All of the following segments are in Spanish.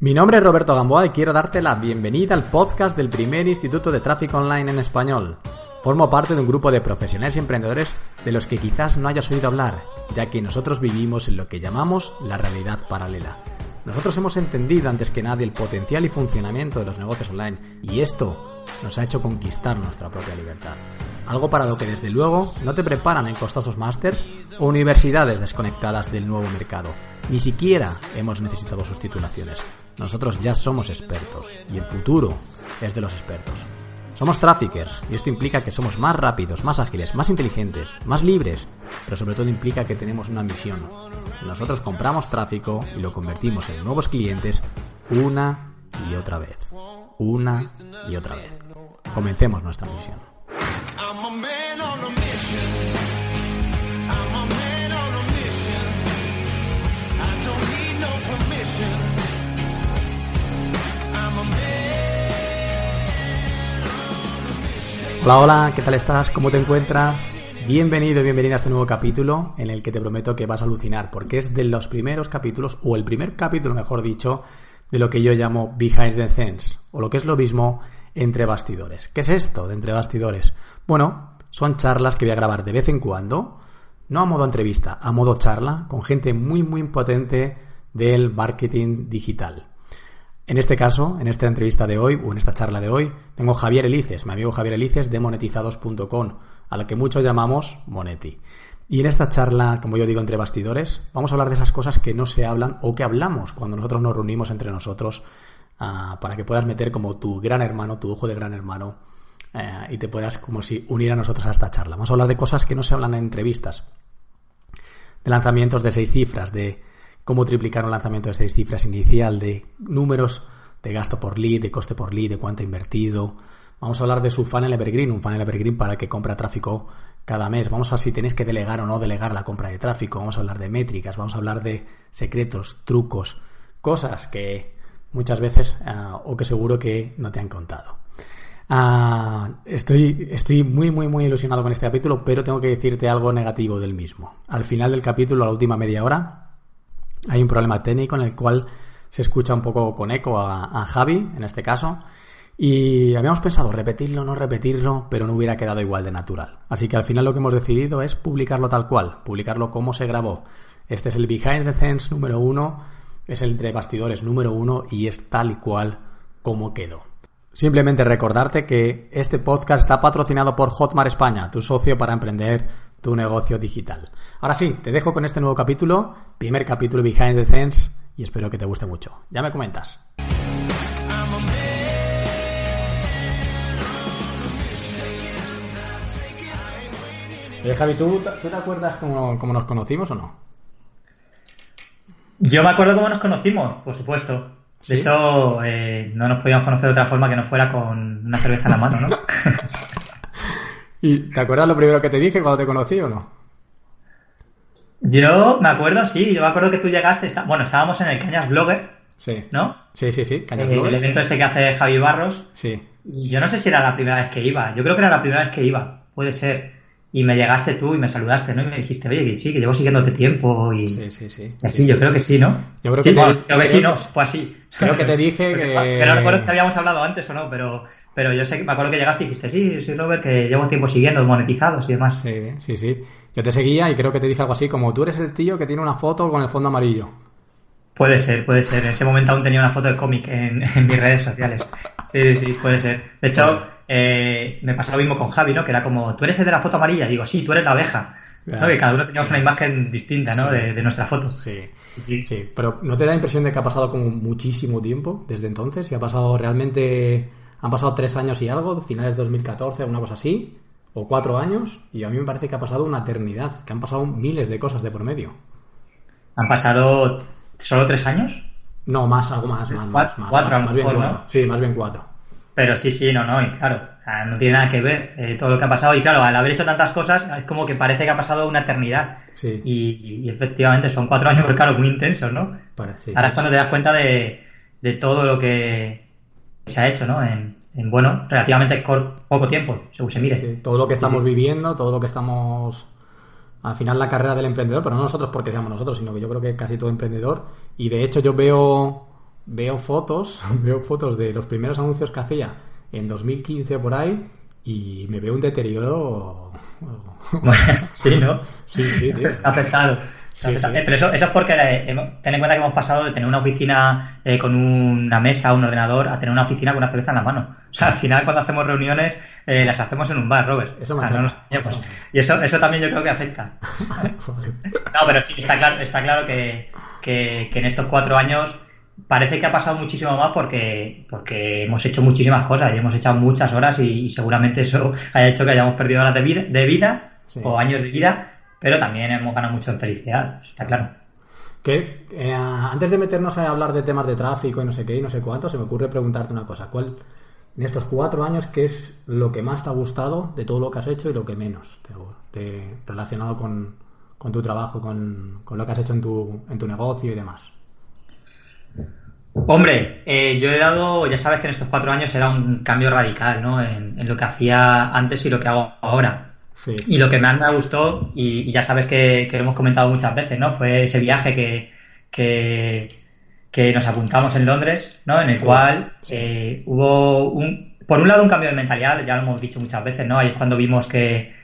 Mi nombre es Roberto Gamboa y quiero darte la bienvenida al podcast del primer Instituto de Tráfico Online en español. Formo parte de un grupo de profesionales y emprendedores de los que quizás no hayas oído hablar, ya que nosotros vivimos en lo que llamamos la realidad paralela. Nosotros hemos entendido antes que nadie el potencial y funcionamiento de los negocios online y esto nos ha hecho conquistar nuestra propia libertad. Algo para lo que desde luego no te preparan en costosos másters o universidades desconectadas del nuevo mercado. Ni siquiera hemos necesitado sus titulaciones. Nosotros ya somos expertos y el futuro es de los expertos. Somos traffickers y esto implica que somos más rápidos, más ágiles, más inteligentes, más libres, pero sobre todo implica que tenemos una misión. Nosotros compramos tráfico y lo convertimos en nuevos clientes una y otra vez. Una y otra vez. Comencemos nuestra misión. Hola, hola, ¿qué tal estás? ¿Cómo te encuentras? Bienvenido, bienvenida a este nuevo capítulo en el que te prometo que vas a alucinar, porque es de los primeros capítulos, o el primer capítulo, mejor dicho, de lo que yo llamo Behind the Scenes, o lo que es lo mismo entre bastidores. ¿Qué es esto de entre bastidores? Bueno, son charlas que voy a grabar de vez en cuando, no a modo entrevista, a modo charla, con gente muy, muy potente del marketing digital. En este caso, en esta entrevista de hoy, o en esta charla de hoy, tengo Javier Elices, mi amigo Javier Elices de monetizados.com, a la que muchos llamamos Moneti. Y en esta charla, como yo digo, entre bastidores, vamos a hablar de esas cosas que no se hablan o que hablamos cuando nosotros nos reunimos entre nosotros uh, para que puedas meter como tu gran hermano, tu ojo de gran hermano, uh, y te puedas como si unir a nosotros a esta charla. Vamos a hablar de cosas que no se hablan en entrevistas, de lanzamientos de seis cifras, de cómo triplicar un lanzamiento de seis cifras inicial, de números de gasto por lead, de coste por lead, de cuánto ha invertido. Vamos a hablar de su funnel evergreen, un funnel evergreen para que compra tráfico cada mes. Vamos a si tenéis que delegar o no delegar la compra de tráfico. Vamos a hablar de métricas, vamos a hablar de secretos, trucos, cosas que muchas veces uh, o que seguro que no te han contado. Uh, estoy, estoy muy, muy, muy ilusionado con este capítulo, pero tengo que decirte algo negativo del mismo. Al final del capítulo, a la última media hora, hay un problema técnico en el cual se escucha un poco con eco a, Javi, en este caso. Y habíamos pensado repetirlo, no repetirlo, pero no hubiera quedado igual de natural. Así que al final lo que hemos decidido es publicarlo tal cual, publicarlo como se grabó. Este es el Behind the Scenes número uno, es el entre bastidores número uno y es tal y cual como quedó. Simplemente recordarte que este podcast está patrocinado por Hotmart España, tu socio para emprender tu negocio digital. Ahora sí, te dejo con este nuevo capítulo, primer capítulo Behind the Scenes, y espero que te guste mucho. Ya me comentas. Oye, Javi, ¿tú, ¿tú te acuerdas cómo, cómo, nos conocimos o no? Yo me acuerdo cómo nos conocimos, por supuesto. De ¿Sí? hecho, eh, no nos podíamos conocer de otra forma que no fuera con una cerveza en la mano, ¿no? ¿Y te acuerdas lo primero que te dije cuando te conocí o no? Yo me acuerdo, sí, yo me acuerdo que tú llegaste, está... bueno, estábamos en el Cañas Blogger, sí. ¿no? Sí, sí, sí, Cañas eh, Blogger. El evento este que hace Javi Barros. Sí. Y yo no sé si era la primera vez que iba, yo creo que era la primera vez que iba, puede ser. Y me llegaste tú y me saludaste, ¿no? Y me dijiste, oye, que sí, que llevo siguiéndote tiempo y... Sí, sí, sí. Y así, sí, yo creo que sí, ¿no? Yo creo sí, que, bueno, te... creo que sí, no, fue así. Creo que te dije que... que no recuerdo si habíamos hablado antes o no, pero... Pero yo sé, me acuerdo que llegaste y dijiste, sí, soy Robert, que llevo tiempo siguiendo, monetizados y demás. Sí, sí, sí. Yo te seguía y creo que te dije algo así, como tú eres el tío que tiene una foto con el fondo amarillo. Puede ser, puede ser. En ese momento aún tenía una foto de cómic en, en, mis redes sociales. Sí, sí, puede ser. De hecho, eh, me pasó lo mismo con Javi, ¿no? Que era como, tú eres el de la foto amarilla. Y digo, sí, tú eres la abeja. ¿no? Que cada uno teníamos una imagen distinta, ¿no? Sí. De, de, nuestra foto. Sí. sí. Sí, Pero ¿no te da la impresión de que ha pasado como muchísimo tiempo desde entonces? ¿Y ha pasado realmente han pasado tres años y algo, finales de 2014, una cosa así, o cuatro años, y a mí me parece que ha pasado una eternidad, que han pasado miles de cosas de por medio. ¿Han pasado solo tres años? No, más, algo más, más, Cuat- más, más, cuatro más bien mejor, cuatro. ¿no? Sí, más bien cuatro. Pero sí, sí, no, no, y claro, no tiene nada que ver eh, todo lo que ha pasado. Y claro, al haber hecho tantas cosas, es como que parece que ha pasado una eternidad. Sí. Y, y efectivamente son cuatro años, pero claro, muy intensos, ¿no? Para- sí, Ahora es cuando te das cuenta de, de todo lo que se ha hecho, ¿no? En, en, bueno, relativamente poco tiempo, según se mire. Sí, todo lo que Sí, estamos sí. viviendo, todo lo que estamos. Al final, la carrera del emprendedor, pero no nosotros porque seamos nosotros, sino que yo creo que casi todo emprendedor. Y de hecho, yo veo, veo fotos, veo fotos de los primeros anuncios que hacía en 2015 por ahí y me veo un deterioro. sí, ¿no? Sí, sí, tío. afectado. Sí, Afectado. sí. Pero eso, eso es porque eh, ten en cuenta que hemos pasado de tener una oficina eh, con una mesa, un ordenador, a tener una oficina con una cerveza en la mano. O sea, al final cuando hacemos reuniones eh, las hacemos en un bar, Robert. Eso O sea, no nos. Y eso, eso también yo creo que afecta. No, pero sí, está claro, está claro que, que, que en estos cuatro años parece que ha pasado muchísimo más porque, porque hemos hecho muchísimas cosas y hemos echado muchas horas y, y seguramente eso haya hecho que hayamos perdido horas de vida, de vida Sí. o años de vida, pero también hemos ganado mucho en felicidad, está claro. Que eh, antes de meternos a hablar de temas de tráfico y no sé qué y no sé cuánto, se me ocurre preguntarte una cosa. ¿Cuál, en estos cuatro años, qué es lo que más te ha gustado de todo lo que has hecho y lo que menos te, te- relacionado con, con tu trabajo, con, con lo que has hecho en tu, en tu negocio y demás? Hombre, eh, yo he dado, ya sabes que en estos cuatro años he dado un cambio radical, ¿no? En, en lo que hacía antes y lo que hago ahora. Sí. Y lo que más me gustó, y, y ya sabes que, que lo hemos comentado muchas veces, ¿no? Fue ese viaje que, que, que nos apuntamos en Londres, ¿no? En el Sí, cual eh, hubo, un, por un lado, un cambio de mentalidad, ya lo hemos dicho muchas veces, ¿no? Ahí es cuando vimos que,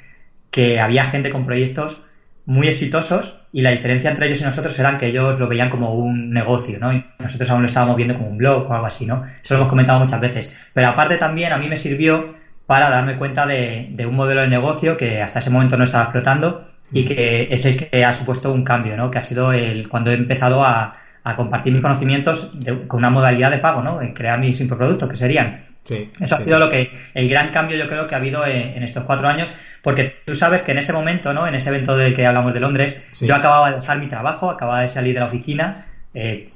que había gente con proyectos muy exitosos y la diferencia entre ellos y nosotros era que ellos lo veían como un negocio, ¿no? Y nosotros aún lo estábamos viendo como un blog o algo así, ¿no? Eso lo hemos comentado muchas veces. Pero aparte también a mí me sirvió para darme cuenta de, de un modelo de negocio que hasta ese momento no estaba explotando y que es el que ha supuesto un cambio, ¿no? Que ha sido el cuando he empezado a, a compartir mis conocimientos de- con una modalidad de pago, ¿no? En crear mis infoproductos, que serían Sí, eso ha sí. sido lo que el gran cambio yo creo que ha habido en, en estos cuatro años, porque tú sabes que en ese momento, ¿no? En ese evento del que hablamos de Londres, Sí. yo acababa de dejar mi trabajo, acababa de salir de la oficina, eh,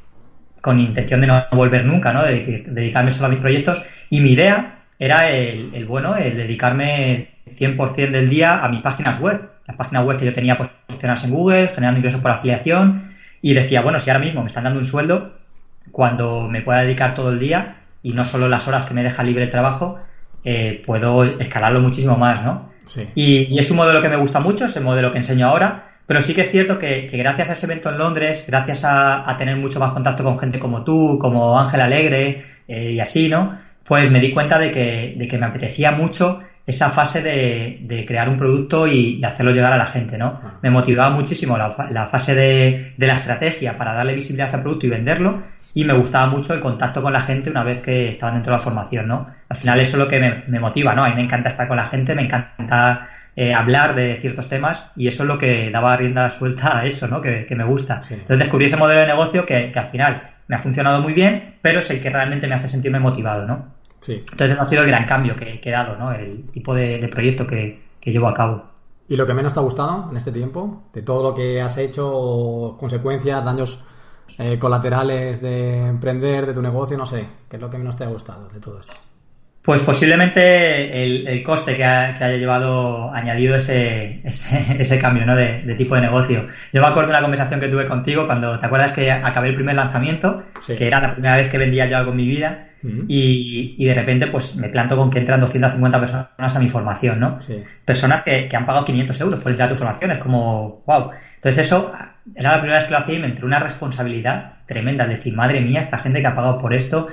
con intención de no volver nunca, ¿no? De, de dedicarme solo a mis proyectos, y mi idea era el, el bueno, el dedicarme 100% del día a mis páginas web, las páginas web que yo tenía posicionadas en Google, generando ingresos por afiliación, y decía, bueno, si ahora mismo me están dando un sueldo, cuando me pueda dedicar todo el día y no solo las horas que me deja libre el trabajo, eh, puedo escalarlo muchísimo más, ¿no? Sí. Y, y es un modelo que me gusta mucho, es el modelo que enseño ahora, pero sí que es cierto que, que gracias a ese evento en Londres, gracias a, a tener mucho más contacto con gente como tú, como Ángel Alegre eh, y así, ¿no? Pues me di cuenta de que, de que me apetecía mucho esa fase de, de crear un producto y, y hacerlo llegar a la gente, ¿no? Ah. Me motivaba muchísimo la fase de, de la estrategia para darle visibilidad al producto y venderlo y me gustaba mucho el contacto con la gente una vez que estaban dentro de la formación, ¿no? Al final eso es lo que me, me motiva, ¿no? A mí me encanta estar con la gente, me encanta eh, hablar de ciertos temas y eso es lo que daba rienda suelta a eso, ¿no? Que, que me gusta. Sí. Entonces descubrí ese modelo de negocio que, que al final me ha funcionado muy bien, pero es el que realmente me hace sentirme motivado, ¿no? Sí. Entonces ha sido el gran cambio que, que he dado, ¿no? El tipo de, de proyecto que, que llevo a cabo. ¿Y lo que menos te ha gustado en este tiempo? De todo lo que has hecho, consecuencias, daños eh, colaterales de emprender, de tu negocio, no sé. ¿Qué es lo que menos te ha gustado de todo esto? Pues posiblemente el, el coste que, ha- que haya llevado añadido ese, ese, ese cambio ¿no? de, de tipo de negocio. Yo me acuerdo de una conversación que tuve contigo cuando te acuerdas que acabé el primer lanzamiento, Sí. que era la primera vez que vendía yo algo en mi vida, y, y de repente pues me planto con que entran 250 personas a mi formación, ¿no? Sí. personas que, que han pagado 500 euros por entrar a tu formación. Es como, wow. Entonces eso era la primera vez que lo hacía y me entró una responsabilidad tremenda. Es decir, madre mía, esta gente que ha pagado por esto.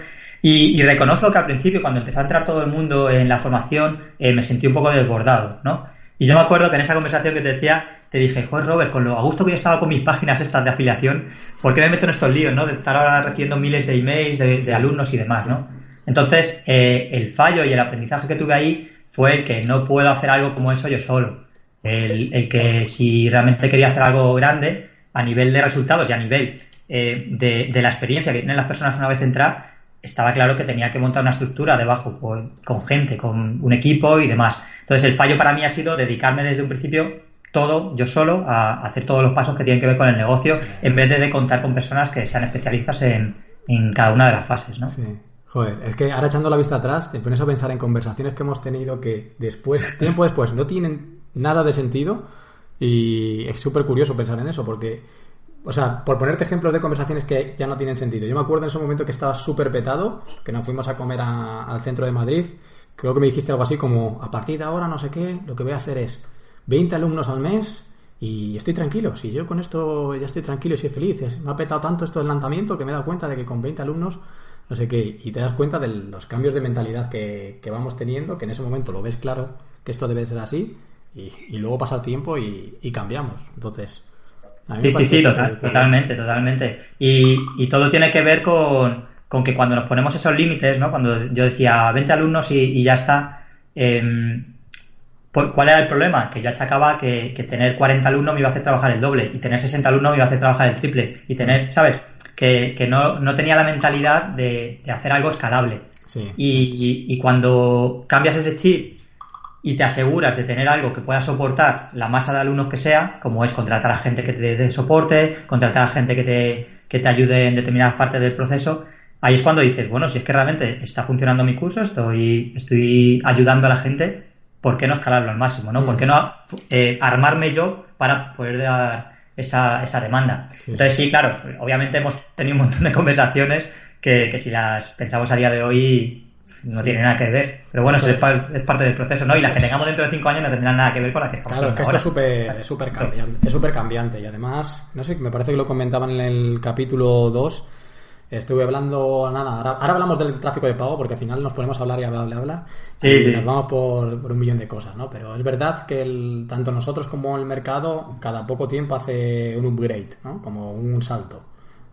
Y, reconozco que al principio, cuando empezó a entrar todo el mundo en la formación, eh, me sentí un poco desbordado, ¿no? Y yo me acuerdo que en esa conversación que te decía, te dije, joder, Robert, con lo a gusto que yo estaba con mis páginas estas de afiliación, ¿por qué me meto en estos líos, no? De estar ahora recibiendo miles de emails de, alumnos y demás, ¿no? Entonces, eh, el fallo y el aprendizaje que tuve ahí fue el que no puedo hacer algo como eso yo solo. El, el que si realmente quería hacer algo grande, a nivel de resultados y a nivel eh, de, de la experiencia que tienen las personas una vez entrar, estaba claro que tenía que montar una estructura debajo, pues, con gente, con un equipo y demás. Entonces, el fallo para mí ha sido dedicarme desde un principio todo yo solo a hacer todos los pasos que tienen que ver con el negocio, en vez de, de contar con personas que sean especialistas en, en cada una de las fases, ¿no? Sí. Joder, es que ahora echando la vista atrás, te pones a pensar en conversaciones que hemos tenido que después, tiempo después, no tienen nada de sentido y es súper curioso pensar en eso porque, o sea, por ponerte ejemplos de conversaciones que ya no tienen sentido. Yo me acuerdo en ese momento que estaba súper petado, que nos fuimos a comer al centro de Madrid, creo que me dijiste algo así como, a partir de ahora no sé qué, lo que voy a hacer es 20 alumnos al mes y estoy tranquilo. Si yo con esto ya estoy tranquilo y soy feliz, me ha petado tanto esto del lanzamiento que me he dado cuenta de que con 20 alumnos, no sé qué, y te das cuenta de los cambios de mentalidad que, vamos teniendo, que en ese momento lo ves claro que esto debe ser así, y, y luego pasa el tiempo y, y cambiamos. Entonces, Sí, sí, sí, total- totalmente, totalmente. Y, y todo tiene que ver con, con que cuando nos ponemos esos límites, ¿no? Cuando yo decía 20 alumnos y, y ya está, ¿por- ¿cuál era el problema? Que yo achacaba que, que tener 40 alumnos me iba a hacer trabajar el doble y tener 60 alumnos me iba a hacer trabajar el triple y tener, ¿sabes? Que, que no, no tenía la mentalidad de, de hacer algo escalable. Sí. Y, y cuando cambias ese chip y te aseguras de tener algo que pueda soportar la masa de alumnos que sea, como es contratar a gente que te dé soporte, contratar a gente que te, que te ayude en determinadas partes del proceso, ahí es cuando dices, bueno, si es que realmente está funcionando mi curso, estoy, estoy ayudando a la gente, ¿por qué no escalarlo al máximo? ¿no? ¿Por qué no eh, armarme yo para poder dar esa, esa demanda? Sí. Entonces sí, claro, obviamente hemos tenido un montón de conversaciones que, que si las pensamos a día de hoy no tienen nada que ver. Pero bueno, eso es, par- es parte del proceso, ¿no? Y las que tengamos dentro de cinco años no tendrán nada que ver con las que estamos Claro, es que esto es ahora. súper es súper cambiante, es súper cambiante y además, no sé, me parece que lo comentaban en el capítulo 2. Estuve hablando, nada, ahora, ahora hablamos del tráfico de pago porque al final nos ponemos a hablar y hablar, hablar, hablar Sí, y sí. nos vamos por, por un millón de cosas, ¿no? Pero es verdad que el- tanto nosotros como el mercado cada poco tiempo hace un upgrade, ¿no? Como un salto.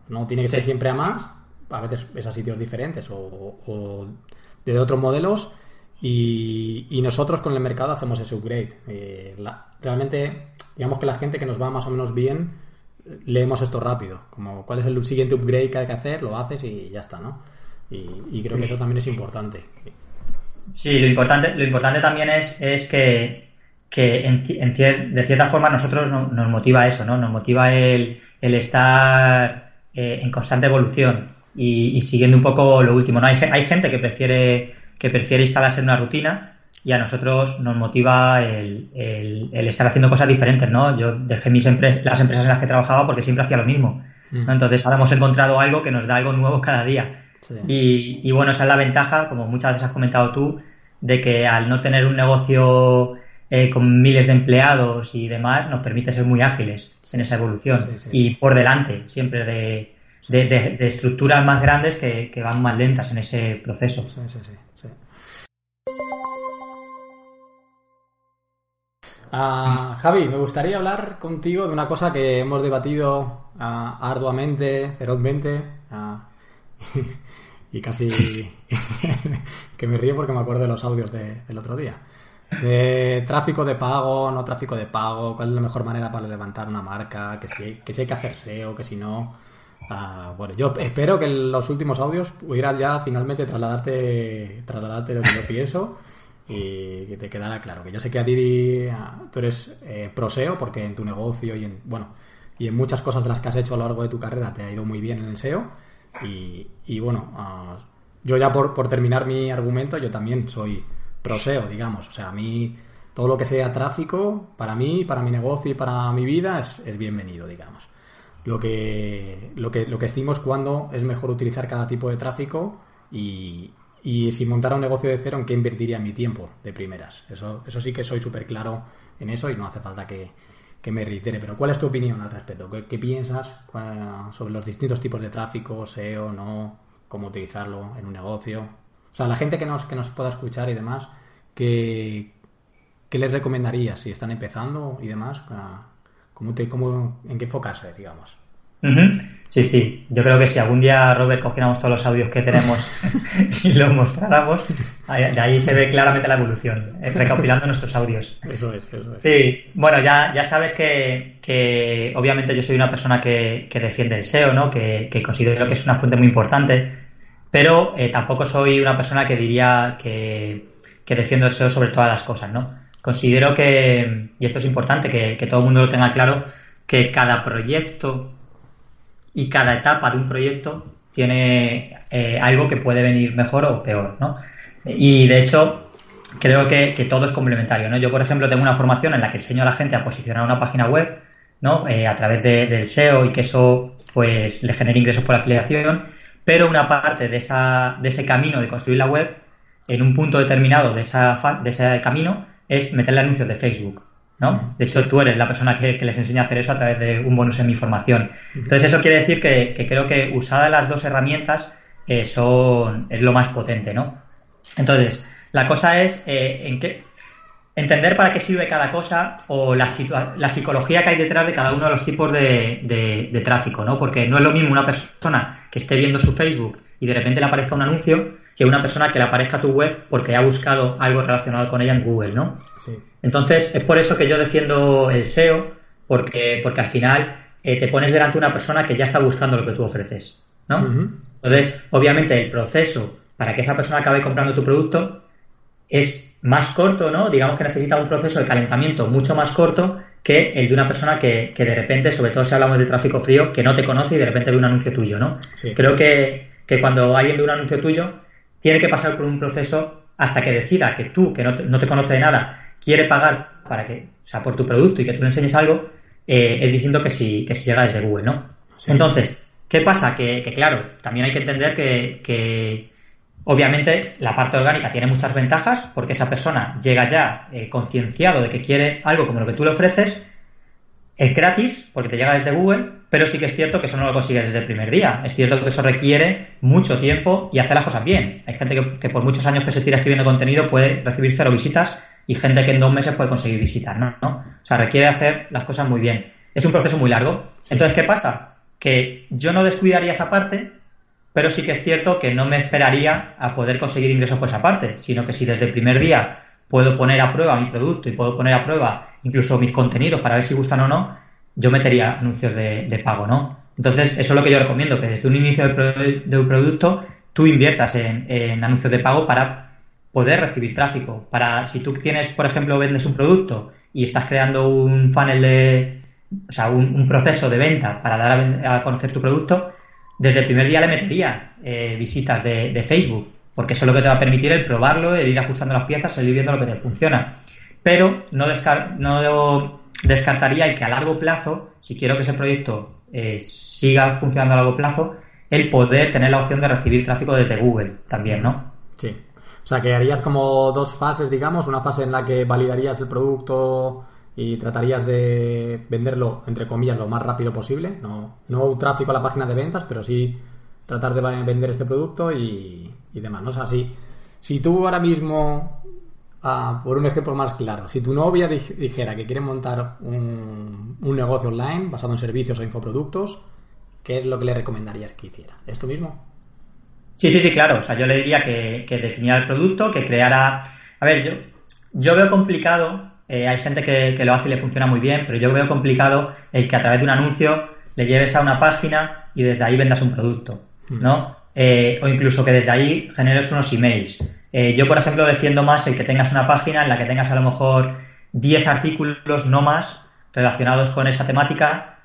No tiene que ser siempre a más, a veces es a sitios diferentes o, o de otros modelos y, y nosotros con el mercado hacemos ese upgrade. Eh, la- realmente, digamos que la gente que nos va más o menos bien, leemos esto rápido. Como cuál es el siguiente upgrade que hay que hacer, lo haces y ya está, ¿no? Y, y creo Sí. que eso también es importante. Sí, lo importante, lo importante también es, es que, que en, ci- en cier- de cierta forma nosotros no- nos motiva eso, ¿no? Nos motiva el, el estar eh, en constante evolución y, y siguiendo un poco lo último, ¿no? Hay, hay gente que prefiere, que prefiere instalarse en una rutina y a nosotros nos motiva el, el- el estar haciendo cosas diferentes, ¿no? Yo dejé mis empre- las empresas en las que trabajaba porque siempre hacía lo mismo. ¿no? Mm. Entonces ahora hemos encontrado algo que nos da algo nuevo cada día. Sí. Y, y bueno, esa es la ventaja, como muchas veces has comentado tú, de que al no tener un negocio eh, con miles de empleados y demás, nos permite ser muy ágiles en esa evolución Sí, sí, y por delante siempre de, de- de- de estructuras más grandes que, que van más lentas en ese proceso. Sí, sí, sí, sí. Ah, Javi, me gustaría hablar contigo de una cosa que hemos debatido ah, arduamente, ferozmente, ah, y casi que me río porque me acuerdo de los audios de- del otro día. De tráfico de pago, no tráfico de pago, cuál es la mejor manera para levantar una marca, que si, que si hay que hacer SEO, que si no. Ah, bueno, yo espero que en los últimos audios pudiera ya finalmente trasladarte, trasladarte lo que yo pienso y que te quedara claro. Que yo sé que a ti tú eres eh, pro SEO porque en tu negocio y en, bueno, y en muchas cosas de las que has hecho a lo largo de tu carrera te ha ido muy bien en el SEO. Y, y bueno, ah, yo ya por, terminar mi argumento, yo también soy pro SEO, digamos. O sea, a mí todo lo que sea tráfico, para mí, para mi negocio y para mi vida, es, es bienvenido, digamos. Lo que, lo, que, lo que estimo es cuando es mejor utilizar cada tipo de tráfico y, y si montara un negocio de cero, en qué invertiría mi tiempo de primeras. Eso, eso sí que soy súper claro en eso y no hace falta que, que me reitere. Pero ¿cuál es tu opinión al respecto? ¿Qué, qué piensas sobre los distintos tipos de tráfico, SEO, no? ¿Cómo utilizarlo en un negocio? O sea, la gente que nos, que nos pueda escuchar y demás, ¿qué, qué les recomendarías si están empezando y demás? ¿Cómo te, cómo, ¿En qué enfocarse, digamos? Sí, sí. Yo creo que si algún día, Robert, cogiéramos todos los audios que tenemos y los mostráramos, de ahí se ve claramente la evolución, eh, recopilando nuestros audios. Eso es, eso es. Sí, bueno, ya, ya sabes que, que obviamente yo soy una persona que, que defiende el SEO, ¿no? Que, que considero que es una fuente muy importante, pero eh, tampoco soy una persona que diría que, que defiendo el SEO sobre todas las cosas, ¿no? Considero que, y esto es importante, que, que todo el mundo lo tenga claro, que cada proyecto y cada etapa de un proyecto tiene eh, algo que puede venir mejor o peor, ¿no? Y de hecho, creo que, todo es complementario, ¿no? Yo, por ejemplo, tengo una formación en la que enseño a la gente a posicionar una página web, ¿no? Eh, a través de- del SEO y que eso, pues, le genere ingresos por afiliación, pero una parte de, esa, de ese camino de construir la web, en un punto determinado de, esa de ese camino, es meterle anuncios de Facebook, ¿no? De hecho, tú eres la persona que, que les enseña a hacer eso a través de un bonus en mi formación. Entonces, eso quiere decir que, que creo que usadas las dos herramientas eh, son, es lo más potente, ¿no? Entonces, la cosa es eh, en qué entender para qué sirve cada cosa o la, la psicología que hay detrás de cada uno de los tipos de, de- de tráfico, ¿no? Porque no es lo mismo una persona que esté viendo su Facebook y de repente le aparezca un anuncio que una persona que le aparezca a tu web porque ha buscado algo relacionado con ella en Google, ¿no? Sí. Entonces, es por eso que yo defiendo el SEO, porque, porque al final eh, te pones delante de una persona que ya está buscando lo que tú ofreces, ¿no? Entonces, obviamente, el proceso para que esa persona acabe comprando tu producto es más corto, ¿no? Digamos que necesita un proceso de calentamiento mucho más corto que el de una persona que, que de repente, sobre todo si hablamos de tráfico frío, que no te conoce y de repente ve un anuncio tuyo, ¿no? Sí. Creo que, que cuando alguien ve un anuncio tuyo, tiene que pasar por un proceso hasta que decida que tú, que no te, no te conoce de nada, quiere pagar para que, o sea, por tu producto y que tú le enseñes algo, eh, es diciendo que si, que si llega desde Google, ¿no? Sí. Entonces, ¿qué pasa? Que, que, claro, también hay que entender que, que obviamente la parte orgánica tiene muchas ventajas porque esa persona llega ya eh, concienciado de que quiere algo como lo que tú le ofreces, es gratis porque te llega desde Google, pero sí que es cierto que eso no lo consigues desde el primer día. Es cierto que eso requiere mucho tiempo y hacer las cosas bien. Hay gente que, que por muchos años que se tira escribiendo contenido puede recibir cero visitas y gente que en dos meses puede conseguir visitas, ¿no? ¿no? O sea, requiere hacer las cosas muy bien. Es un proceso muy largo. Entonces, ¿qué pasa? Que yo no descuidaría esa parte, pero sí que es cierto que no me esperaría a poder conseguir ingresos por esa parte, sino que si desde el primer día puedo poner a prueba mi producto y puedo poner a prueba incluso mis contenidos para ver si gustan o no, yo metería anuncios de, de pago, ¿no? Entonces, eso es lo que yo recomiendo, que desde un inicio de, pro- un producto tú inviertas en, anuncios de pago para poder recibir tráfico. Para si tú tienes, por ejemplo, vendes un producto y estás creando un funnel de, o sea, un, proceso de venta para dar a, a conocer tu producto, desde el primer día le metería eh, visitas de, Facebook, porque eso es lo que te va a permitir el probarlo, el ir ajustando las piezas, el ir viendo lo que te funciona. Pero no descartaría el que a largo plazo, si quiero que ese proyecto eh, siga funcionando a largo plazo, el poder tener la opción de recibir tráfico desde Google también, ¿no? Sí. O sea, que harías como dos fases, digamos, una fase en la que validarías el producto y tratarías de venderlo, entre comillas, lo más rápido posible. No, no tráfico a la página de ventas, pero sí tratar de vender este producto y, y demás. ¿no? O sea, si, tú ahora mismo, ah, por un ejemplo más claro, si tu novia dij- dijera que quiere montar un, un negocio online basado en servicios o infoproductos, ¿qué es lo que le recomendarías que hiciera? ¿Esto mismo? Sí, sí, sí, claro. O sea, yo le diría que, que definiera el producto, que creara. A ver, yo, yo veo complicado. Eh, hay gente que, que lo hace y le funciona muy bien, pero yo veo complicado el que a través de un anuncio le lleves a una página y desde ahí vendas un producto, ¿no? Eh, o incluso que desde ahí generes unos emails. Eh, yo, por ejemplo, defiendo más el que tengas una página en la que tengas a lo mejor 10 artículos, no más, relacionados con esa temática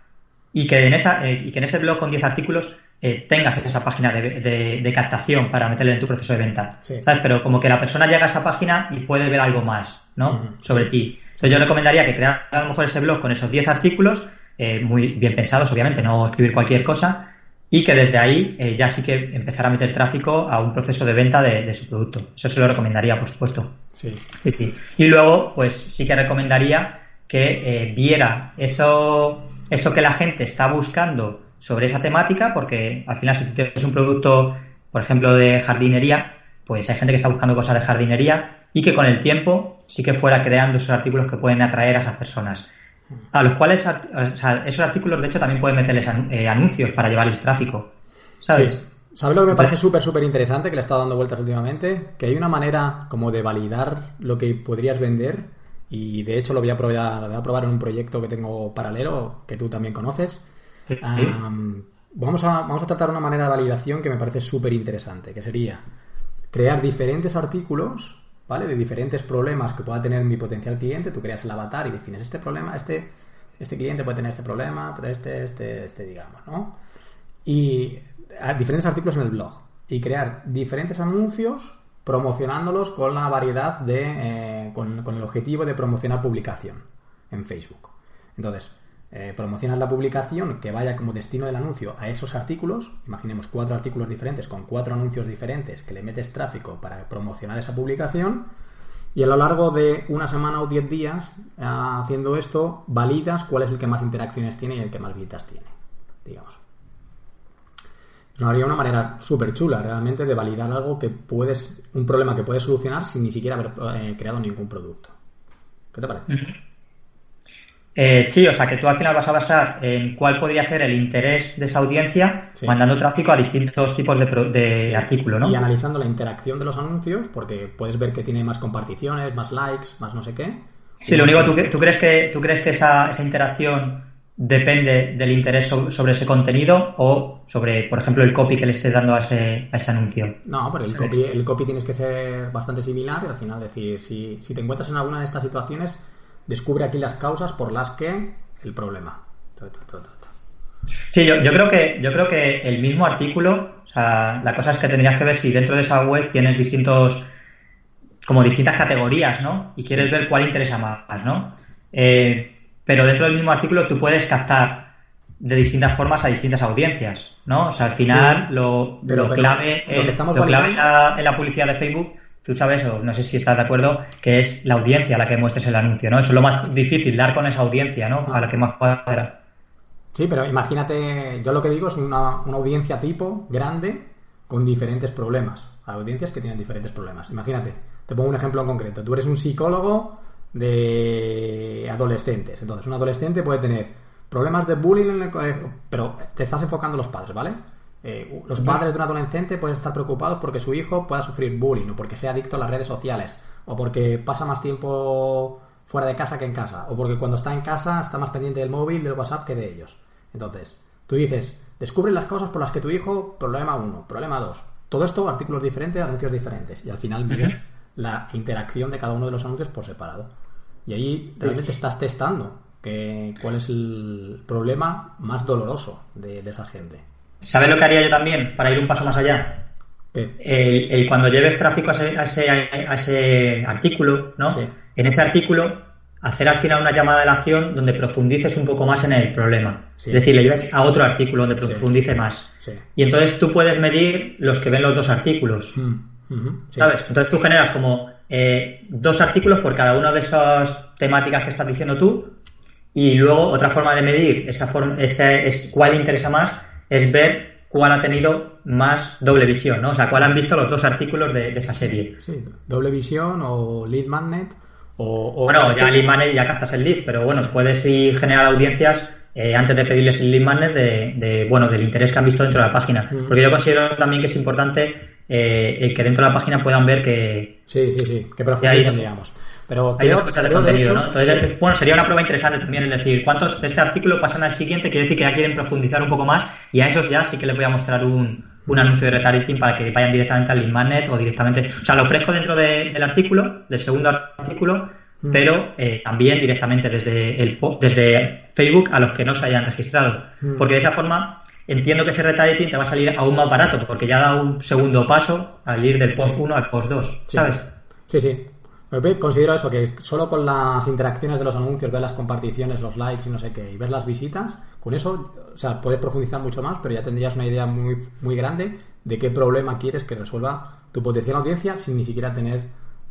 y que en esa eh, y que en ese blog con 10 artículos eh, tengas esa página de, de- de captación para meterle en tu proceso de venta. Sí. ¿Sabes? Pero como que la persona llega a esa página y puede ver algo más, ¿no? Sobre ti. Entonces yo recomendaría que creara a lo mejor ese blog con esos 10 artículos, eh, muy bien pensados, obviamente, no escribir cualquier cosa, y que desde ahí eh, ya sí que empezar a meter tráfico a un proceso de venta de, de su producto. Eso se lo recomendaría, por supuesto. Sí. Sí, sí. Y luego, pues sí que recomendaría que eh, viera eso, eso que la gente está buscando sobre esa temática, porque al final si tú tienes un producto, por ejemplo, de jardinería, pues hay gente que está buscando cosas de jardinería y que con el tiempo sí que fuera creando esos artículos que pueden atraer a esas personas. A los cuales, ar- o sea, esos artículos de hecho también pueden meterles eh, anuncios para llevarles tráfico. ¿Sabes? Sí. ¿Sabes lo que me parece súper, súper interesante que le he estado dando vueltas últimamente? Que hay una manera como de validar lo que podrías vender y de hecho lo voy a probar, lo voy a probar en un proyecto que tengo paralelo que tú también conoces. Sí. Vamos, a, vamos a tratar una manera de validación que me parece súper interesante, que sería crear diferentes artículos, ¿vale? De diferentes problemas que pueda tener mi potencial cliente. Tú creas el avatar y defines este problema, este, este cliente puede tener este problema, este, este, este, digamos, ¿no? Y diferentes artículos en el blog y crear diferentes anuncios promocionándolos con la variedad de, eh, con, con el objetivo de promocionar publicación en Facebook. Entonces, eh, promocionas la publicación que vaya como destino del anuncio a esos artículos, imaginemos cuatro artículos diferentes con cuatro anuncios diferentes que le metes tráfico para promocionar esa publicación y a lo largo de una semana o diez días ah, haciendo esto, validas cuál es el que más interacciones tiene y el que más visitas tiene, digamos. Es una, una manera súper chula realmente de validar algo que puedes, un problema que puedes solucionar sin ni siquiera haber eh, creado ningún producto. ¿Qué te parece? Eh, sí, o sea que tú al final vas a basar en cuál podría ser el interés de esa audiencia Sí. mandando tráfico a distintos tipos de, de artículo, ¿no? Y analizando la interacción de los anuncios, porque puedes ver que tiene más comparticiones, más likes, más no sé qué. Sí, lo único, ¿tú, cre- tú crees que, tú crees que esa, esa interacción depende del interés so- sobre ese contenido o sobre, por ejemplo, el copy que le estés dando a ese, a ese anuncio? No, pero el copy, el copy tienes que ser bastante similar y al final decir, si, si te encuentras en alguna de estas situaciones, descubre aquí las causas por las que el problema. Sí, yo, yo creo que yo creo que el mismo artículo, o sea, la cosa es que tendrías que ver si dentro de esa web tienes distintos como distintas categorías, ¿no? Y quieres ver cuál interesa más, ¿no? Eh, pero dentro del mismo artículo tú puedes captar de distintas formas a distintas audiencias, ¿no? O sea, al final Sí, lo, lo clave, lo que estamos lo clave en, la, en la publicidad de Facebook, tú sabes, o no sé si estás de acuerdo, que es la audiencia a la que muestres el anuncio, ¿no? Eso es lo más difícil, dar con esa audiencia, ¿no? A la que más cuadra. Sí, pero imagínate, yo lo que digo es una, una audiencia tipo grande con diferentes problemas. Hay audiencias que tienen diferentes problemas. Imagínate, te pongo un ejemplo en concreto. Tú eres un psicólogo de adolescentes. Entonces, un adolescente puede tener problemas de bullying en el colegio, pero te estás enfocando en los padres, ¿vale? Eh, los padres de un adolescente pueden estar preocupados porque su hijo pueda sufrir bullying o porque sea adicto a las redes sociales o porque pasa más tiempo fuera de casa que en casa o porque cuando está en casa está más pendiente del móvil, del WhatsApp que de ellos. Entonces, tú dices, descubre las cosas por las que tu hijo, problema 1, problema 2. Todo esto, artículos diferentes, anuncios diferentes. Y al final mides la interacción de cada uno de los anuncios por separado. Y ahí realmente estás testando que, cuál es el problema más doloroso de, de esa gente. ¿Sabes lo que haría yo también para ir un paso más allá? El, el cuando lleves tráfico a ese, a ese, a ese artículo, ¿no? Sí. En ese artículo, hacer al final una llamada de la acción donde profundices un poco más en el problema. Sí. Es decir, le lleves a otro artículo donde Sí. profundice más. Y entonces tú puedes medir los que ven los dos artículos. Mm. ¿Sabes? Entonces tú generas como eh, dos artículos por cada una de esas temáticas que estás diciendo tú y luego otra forma de medir esa forma, ese, es cuál interesa más es ver cuál ha tenido más doble visión, ¿no? O sea, cuál han visto los dos artículos de, de esa serie. Sí, doble visión o lead magnet o... o- Bueno, ya que- lead magnet ya captas el lead, pero bueno, puedes ir generar audiencias eh, antes de pedirles el lead magnet de, de, bueno, del interés que han visto dentro de la página. Mm. Porque yo considero también que es importante eh, el que dentro de la página puedan ver que, Sí, sí, sí, que hay- digamos. Pero Hay dos cosas de contenido, ¿no? Entonces, bueno, sería una prueba interesante también el decir cuántos de este artículo pasan al siguiente, quiere decir que ya quieren profundizar un poco más y a esos ya sí que les voy a mostrar un, un anuncio de retargeting para que vayan directamente al lead magnet o directamente, o sea, lo ofrezco dentro de- del artículo, del segundo artículo, Mm. pero eh, también directamente desde el desde Facebook a los que no se hayan registrado, Mm. porque de esa forma entiendo que ese retargeting te va a salir aún más barato porque ya da un segundo paso al ir del post 1 al post 2, Sí. ¿sabes? Sí, sí. Considero eso, que solo con las interacciones de los anuncios, ver las comparticiones, los likes y no sé qué, y ver las visitas, con eso, o sea, puedes profundizar mucho más, pero ya tendrías una idea muy, muy grande de qué problema quieres que resuelva tu potencial audiencia sin ni siquiera tener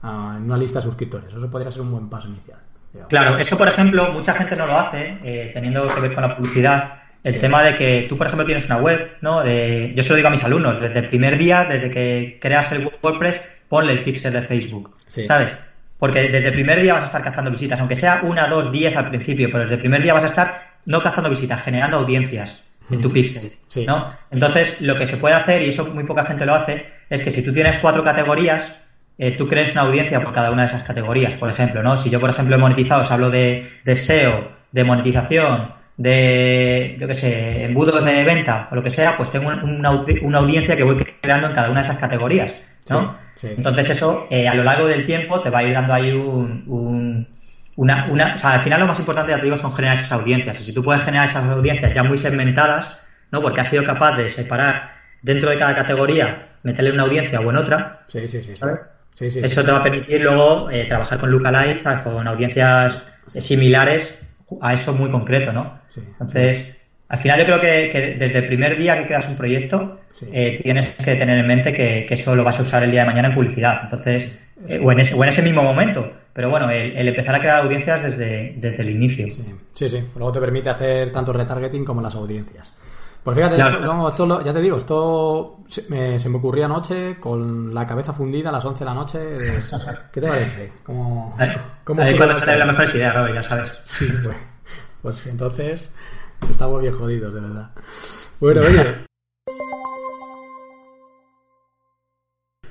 ah, una lista de suscriptores. Eso podría ser un buen paso inicial. digamos. Claro, eso por ejemplo, mucha gente no lo hace, eh, teniendo que ver con la publicidad. El tema de que tú, por ejemplo, tienes una web, ¿no? De- yo se lo digo a mis alumnos, desde el primer día, desde que creas el WordPress, ponle el pixel de Facebook, Sí. ¿sabes? Porque desde el primer día vas a estar captando visitas, aunque sea una, dos, diez al principio, pero desde el primer día vas a estar no captando visitas, generando audiencias en tu pixel, Sí. ¿no? Entonces, lo que se puede hacer, y eso muy poca gente lo hace, es que si tú tienes cuatro categorías, eh, tú crees una audiencia por cada una de esas categorías, por ejemplo, ¿no? Si yo, por ejemplo, he monetizado, os hablo de, de SEO, de monetización, de, yo qué sé, embudos de venta o lo que sea, pues tengo un- una, una audiencia que voy creando en cada una de esas categorías, ¿no? Sí, sí. Entonces eso, eh, a lo largo del tiempo, te va a ir dando ahí un... un- una, una, o sea, al final lo más importante, ya te digo, son generar esas audiencias. Y si tú puedes generar esas audiencias ya muy segmentadas, ¿no? Porque has sido capaz de separar dentro de cada categoría meterle una audiencia o en otra, Sí, sí, sí. ¿sabes? Sí, sí, Eso sí. te va a permitir luego eh, trabajar con lookalikes, ¿sabes? con audiencias similares a eso muy concreto, ¿no? Entonces, al final yo creo que, que desde el primer día que creas un proyecto, Sí. eh, tienes que tener en mente que, que eso lo vas a usar el día de mañana en publicidad. Entonces, eh, o, en ese, o en ese mismo momento. Pero bueno, el, el empezar a crear audiencias desde, desde el inicio. Sí, sí, sí. Luego te permite hacer tanto retargeting como las audiencias. Pues fíjate, Claro. esto- no, esto lo- ya te digo, esto se me, se me ocurrió anoche con la cabeza fundida a las 11 de la noche. de- ¿Qué te parece? ¿Cómo, cómo cuando la salen las noche? mejores ideas, Robert, ya sabes. Sí, pues, pues entonces estamos bien jodidos, de verdad. Bueno, oye.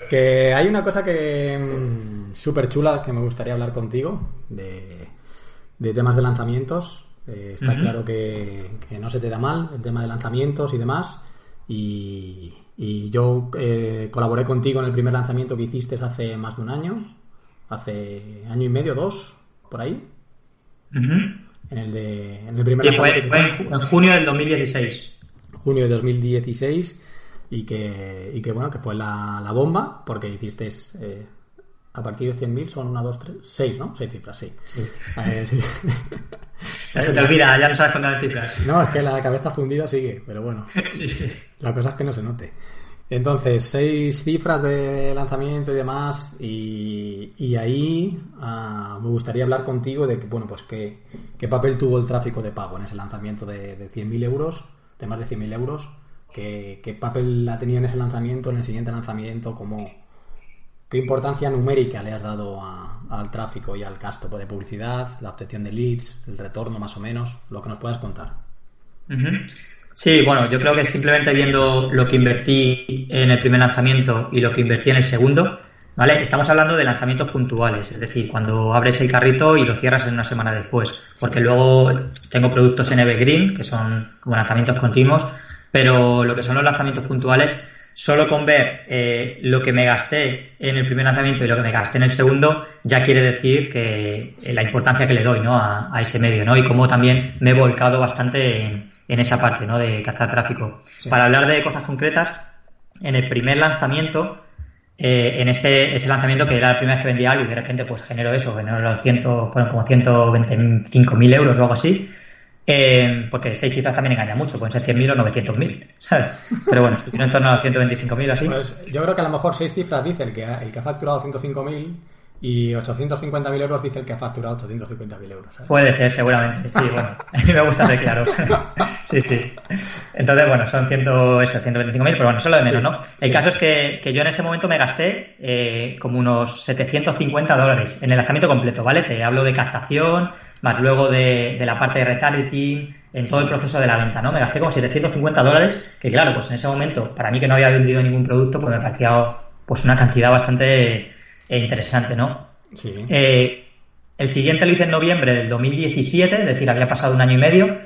Que hay una cosa que súper chula que me gustaría hablar contigo de, de temas de lanzamientos. Eh, está claro que, que no se te da mal el tema de lanzamientos y demás. Y, y yo eh, colaboré contigo en el primer lanzamiento que hiciste hace más de un año, hace año y medio, dos, por ahí. En el, de, en el primer Sí, fue, lanzamiento fue en junio del 2016. junio de 2016 y que, y que bueno, que fue la, la bomba porque hiciste eh, a partir de 100.000 son 1, 2, 3, 6, ¿no? 6 cifras, sí. Eh, sí. Ya se te olvida, ya no sabes contar las cifras. No, es que la cabeza fundida sigue, pero bueno, la cosa es que no se note. Entonces, seis cifras de lanzamiento y demás, y, y ahí ah, me gustaría hablar contigo de que, bueno, pues qué, qué papel tuvo el tráfico de pago en ese lanzamiento de, de 100.000 euros, de más de 100.000 euros, qué, qué papel ha tenido en ese lanzamiento, en el siguiente lanzamiento, cómo, qué importancia numérica le has dado a- al tráfico y al gasto de publicidad, la obtención de leads, el retorno más o menos, lo que nos puedas contar. Sí, bueno, yo creo que simplemente viendo lo que invertí en el primer lanzamiento y lo que invertí en el segundo, ¿vale? Estamos hablando de lanzamientos puntuales, es decir, cuando abres el carrito y lo cierras en una semana después, porque luego tengo productos en Evergreen, que son como lanzamientos continuos, pero lo que son los lanzamientos puntuales, solo con ver eh, lo que me gasté en el primer lanzamiento y lo que me gasté en el segundo, ya quiere decir que eh, la importancia que le doy ¿no? a, a ese medio, ¿no? Y cómo también me he volcado bastante en, en esa parte, ¿no? De cazar tráfico. Sí. Para hablar de cosas concretas, en el primer lanzamiento, eh, en ese, ese lanzamiento que era la primera vez que vendía algo y de repente pues generó eso, generó los 100, fueron como 125.000 euros o algo así, eh, porque seis cifras también engaña mucho, pueden ser 100.000 o 900.000, ¿sabes? Pero bueno, estuvieron en torno a los 125.000 así. Pues yo creo que a lo mejor seis cifras dice el que ha, el que ha facturado 105.000 y 850.000 euros dice el que ha facturado 850.000 euros. ¿sabes? Puede ser, seguramente, sí, bueno, a mí me gusta ser claro. sí, sí. Entonces, bueno, son 100, eso, 125.000, pero bueno, eso es lo de menos, ¿no? El sí. caso es que, que yo en ese momento me gasté eh, como unos 750 dólares en el lanzamiento completo, ¿vale? Te hablo de captación, más luego de, de la parte de retargeting, en todo el proceso de la venta, ¿no? Me gasté como 750 dólares, que claro, pues en ese momento, para mí que no había vendido ningún producto, pues me parecía pues una cantidad bastante eh, interesante, ¿no? Sí. Eh, el siguiente lo hice en noviembre del 2017, es decir, había pasado un año y medio,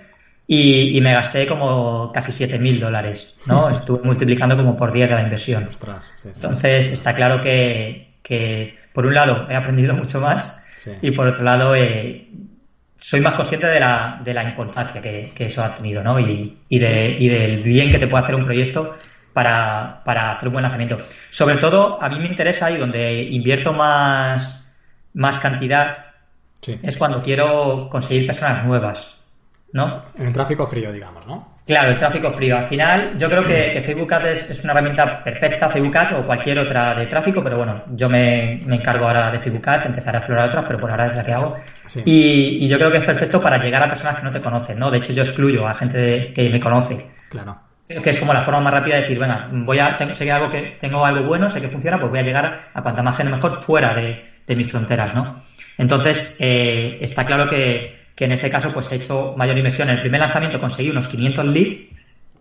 y, y me gasté como casi 7.000 dólares, ¿no? Estuve multiplicando como por 10 de la inversión. Ostras, sí, sí. Entonces, está claro que, que, por un lado, he aprendido mucho más, y por otro lado, eh, soy más consciente de la, de la importancia que, que eso ha tenido, ¿no? Y, y, de, y del bien que te puede hacer un proyecto para, para hacer un buen lanzamiento. Sobre todo, a mí me interesa y donde invierto más, más cantidad Sí. es cuando quiero conseguir personas nuevas, ¿no? En el tráfico frío, digamos, ¿no? Claro, el tráfico frío. Al final, yo creo que, que Facebook Ads es, es una herramienta perfecta, Facebook Ads o cualquier otra de tráfico, pero bueno, yo me, me encargo ahora de Facebook Ads, empezar a explorar otras, pero por ahora es la que hago. Sí. Y, y yo creo que es perfecto para llegar a personas que no te conocen, ¿no? De hecho, yo excluyo a gente de- que me conoce. Claro. Creo que es como la forma más rápida de decir, venga, voy a, tengo, sé que algo que tengo algo bueno, sé que funciona, pues voy a llegar a cuanta más gente mejor fuera de, de mis fronteras, ¿no? Entonces, eh, está claro que, que en ese caso, pues he hecho mayor inversión. En el primer lanzamiento conseguí unos 500 leads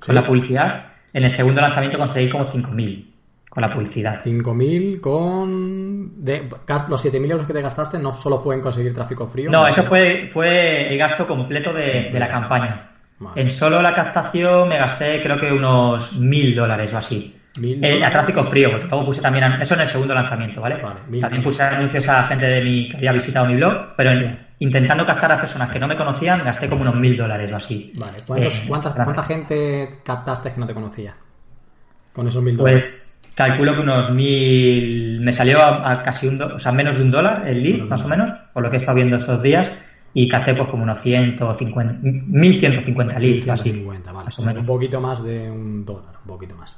con Sí. la publicidad. En el segundo lanzamiento conseguí como 5.000 con la publicidad. 5.000 con... De, los 7.000 euros que te gastaste no solo fue en conseguir tráfico frío. No, eso fue, fue el gasto completo de, de la campaña. Vale. En solo la captación me gasté creo que unos 1.000 dólares o así. Eh, a tráfico frío, porque luego puse también, eso en el segundo lanzamiento, ¿vale? También puse anuncios a gente de mi, que había visitado mi blog, pero en-. Intentando captar a personas que no me conocían, gasté como unos mil dólares o así. Vale. ¿Cuántos- Eh, cuánta, gracias. ¿Cuánta gente captaste que no te conocía? con esos mil dólares. Pues calculo que unos mil. Me salió a, a casi un. do- O sea, menos de un dólar el lead, más o menos, por lo que he estado viendo estos días. Y capté pues como unos 150. 1150 leads o así. 150, vale. Más o Un menos. poquito más de un dólar, un poquito más.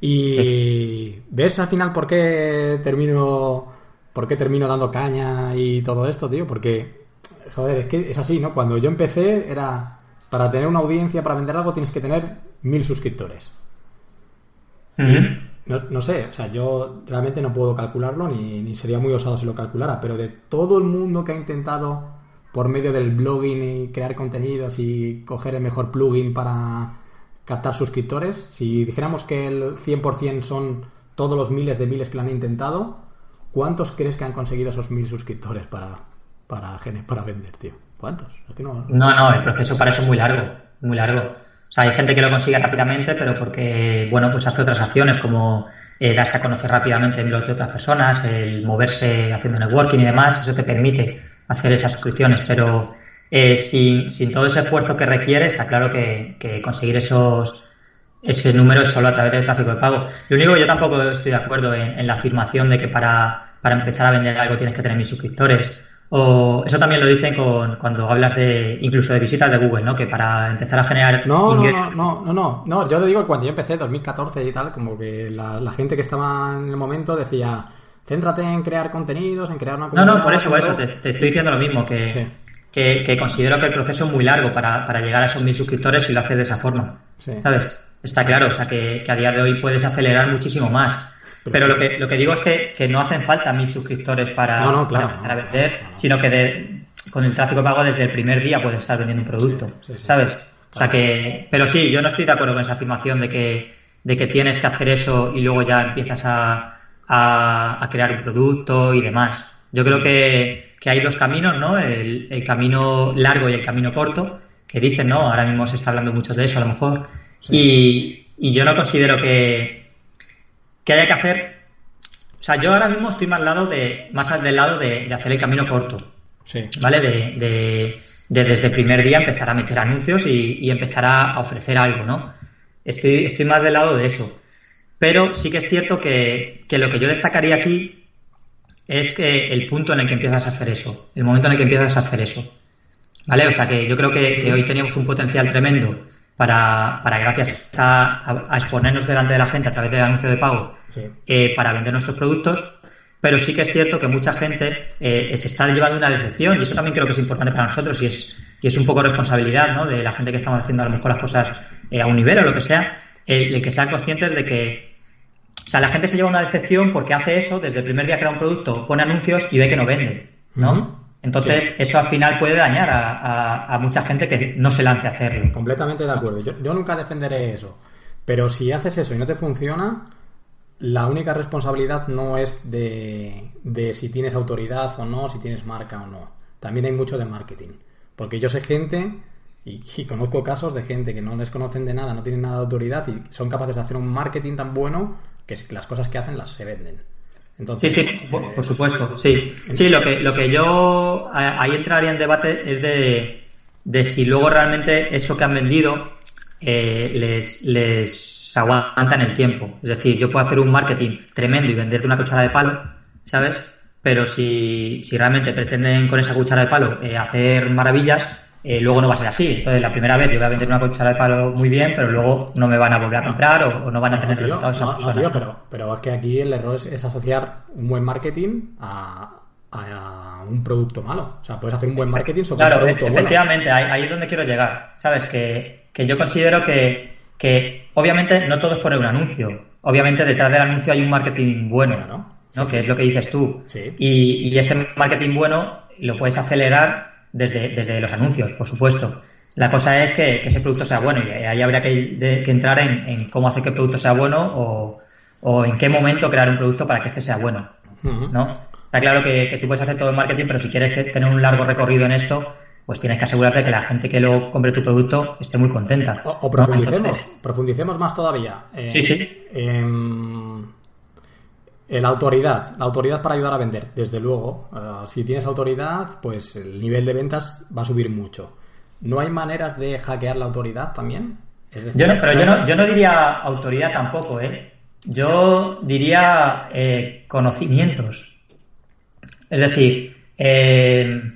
Y ves al final por qué termino por qué termino dando caña y todo esto, tío, porque joder, es que es así, ¿no? Cuando yo empecé era para tener una audiencia, para vender algo tienes que tener mil suscriptores. No sé, o sea, yo realmente no puedo calcularlo ni, ni sería muy osado si lo calculara, pero de todo el mundo que ha intentado por medio del blogging y crear contenidos y coger el mejor plugin para captar suscriptores, si dijéramos que el 100% son todos los miles de miles que lo han intentado, ¿cuántos crees que han conseguido esos mil suscriptores para, para, gene- para vender, tío? ¿Cuántos? Es que no- No, no, el proceso para eso es muy largo, muy largo. O sea, hay gente que lo consigue rápidamente, pero porque, bueno, pues hace otras acciones como eh, darse a conocer rápidamente en los de otras personas, el moverse haciendo networking y demás, eso te permite hacer esas suscripciones, pero eh, sin, sin todo ese esfuerzo que requiere, está claro que, que conseguir esos ese número es solo a través del tráfico de pago. Lo único que yo tampoco estoy de acuerdo en, en la afirmación de que para, para empezar a vender algo tienes que tener mil suscriptores. O eso también lo dicen con, cuando hablas de incluso de visitas de Google, ¿no? Que para empezar a generar No, no, ingresos. no, no, no, no, no, yo te digo que cuando yo empecé, 2014 y tal, como que la, la gente que estaba en el momento decía, céntrate en crear contenidos, en crear una No, comunidad. no, por eso, por eso, todo". te, te estoy diciendo lo mismo, que, Sí. que, que considero que el proceso es muy largo para, para llegar a esos mil suscriptores si lo haces de esa forma. Sí. ¿Sabes? Está claro, o sea, que, que a día de hoy puedes acelerar muchísimo más. Pero lo que, lo que digo es que, que no hacen falta mil suscriptores para, No, no, claro, para empezar a no, vender, no, no. sino que de- con el tráfico pago desde el primer día puedes estar vendiendo un producto, Sí, sí, sí. ¿sabes? O sea que, pero sí, yo no estoy de acuerdo con esa afirmación de que, de que tienes que hacer eso y luego ya empiezas a, a, a crear un producto y demás. Yo creo que, que hay dos caminos, ¿no? El, el camino largo y el camino corto, que dicen, ¿no? Ahora mismo se está hablando mucho de eso, a lo mejor. Y, y yo no considero que, que haya que hacer. O sea, yo ahora mismo estoy más, lado de, más del lado de, de hacer el camino corto. Sí. ¿vale? De, de- de desde el primer día empezar a meter anuncios y, y empezar a, a ofrecer algo, ¿no? Estoy, estoy más del lado de eso. Pero sí que es cierto que, que lo que yo destacaría aquí es que el punto en el que empiezas a hacer eso, el momento en el que empiezas a hacer eso. ¿Vale? O sea que yo creo que, que hoy teníamos un potencial tremendo para, para gracias a, a- a exponernos delante de la gente a través del anuncio de pago, Sí. eh, para vender nuestros productos, pero sí que es cierto que mucha gente eh, se está llevando una decepción y eso también creo que es importante para nosotros y es, y es un poco responsabilidad ¿no? de la gente que estamos haciendo a lo mejor las cosas eh, a un nivel o lo que sea, el, el que sean conscientes de que o sea, la gente se lleva una decepción porque hace eso, desde el primer día crea un producto, pone anuncios y ve que no vende, ¿no? Entonces, eso al final puede dañar a, a- a mucha gente que no se lance a hacerlo. Completamente de acuerdo. Yo, yo nunca defenderé eso. Pero si haces eso y no te funciona, la única responsabilidad no es de, de si tienes autoridad o no, si tienes marca o no. También hay mucho de marketing. Porque yo sé gente y, y conozco casos de gente que no les conocen de nada, no tienen nada de autoridad y son capaces de hacer un marketing tan bueno que las cosas que hacen las se venden. Sí, Entonces, sí, por, por supuesto, sí. Sí, lo que, lo que yo ahí entraría en debate es de, de si luego realmente eso que han vendido eh, les, les aguanta en el tiempo. Es decir, yo puedo hacer un marketing tremendo y venderte una cuchara de palo, ¿sabes? Pero si, si realmente pretenden con esa cuchara de palo eh, hacer maravillas, eh, luego no va a ser así. Entonces, la primera vez yo voy a vender una cuchara de palo muy bien, pero luego no me van a volver a comprar o, o no van a No, tener tío, resultados esas no, no, pero, pero es que aquí el error es, es asociar un buen marketing a, a un producto malo. O sea, puedes hacer un buen marketing sobre Claro, un producto bueno. efectivamente, ahí, ahí es donde quiero llegar. Sabes que, que yo considero que, que obviamente no todo es poner un anuncio. Obviamente detrás del anuncio hay un marketing bueno, Claro. ¿no? Sí, que sí. es lo que dices tú. Sí. Y, y ese marketing bueno lo puedes acelerar desde, desde los anuncios, por supuesto. La cosa es que, que ese producto sea bueno y ahí habría que, de- que entrar en, en cómo hacer que el producto sea bueno o, o en qué momento crear un producto para que este sea bueno. ¿no? Está claro que, que tú puedes hacer todo el marketing, pero si quieres que- tener un largo recorrido en esto, pues tienes que asegurarte que la gente que lo compre tu producto esté muy contenta. O, o ¿no? profundicemos, Entonces, profundicemos más todavía. Eh, Sí, sí. em, eh, la autoridad, la autoridad para ayudar a vender, desde luego. Eh, si tienes autoridad, pues el nivel de ventas va a subir mucho. ¿No hay maneras de hackear la autoridad también? Es decir, yo no, pero yo no, yo no diría autoridad tampoco, ¿eh? Yo diría eh, conocimientos. Es decir, eh,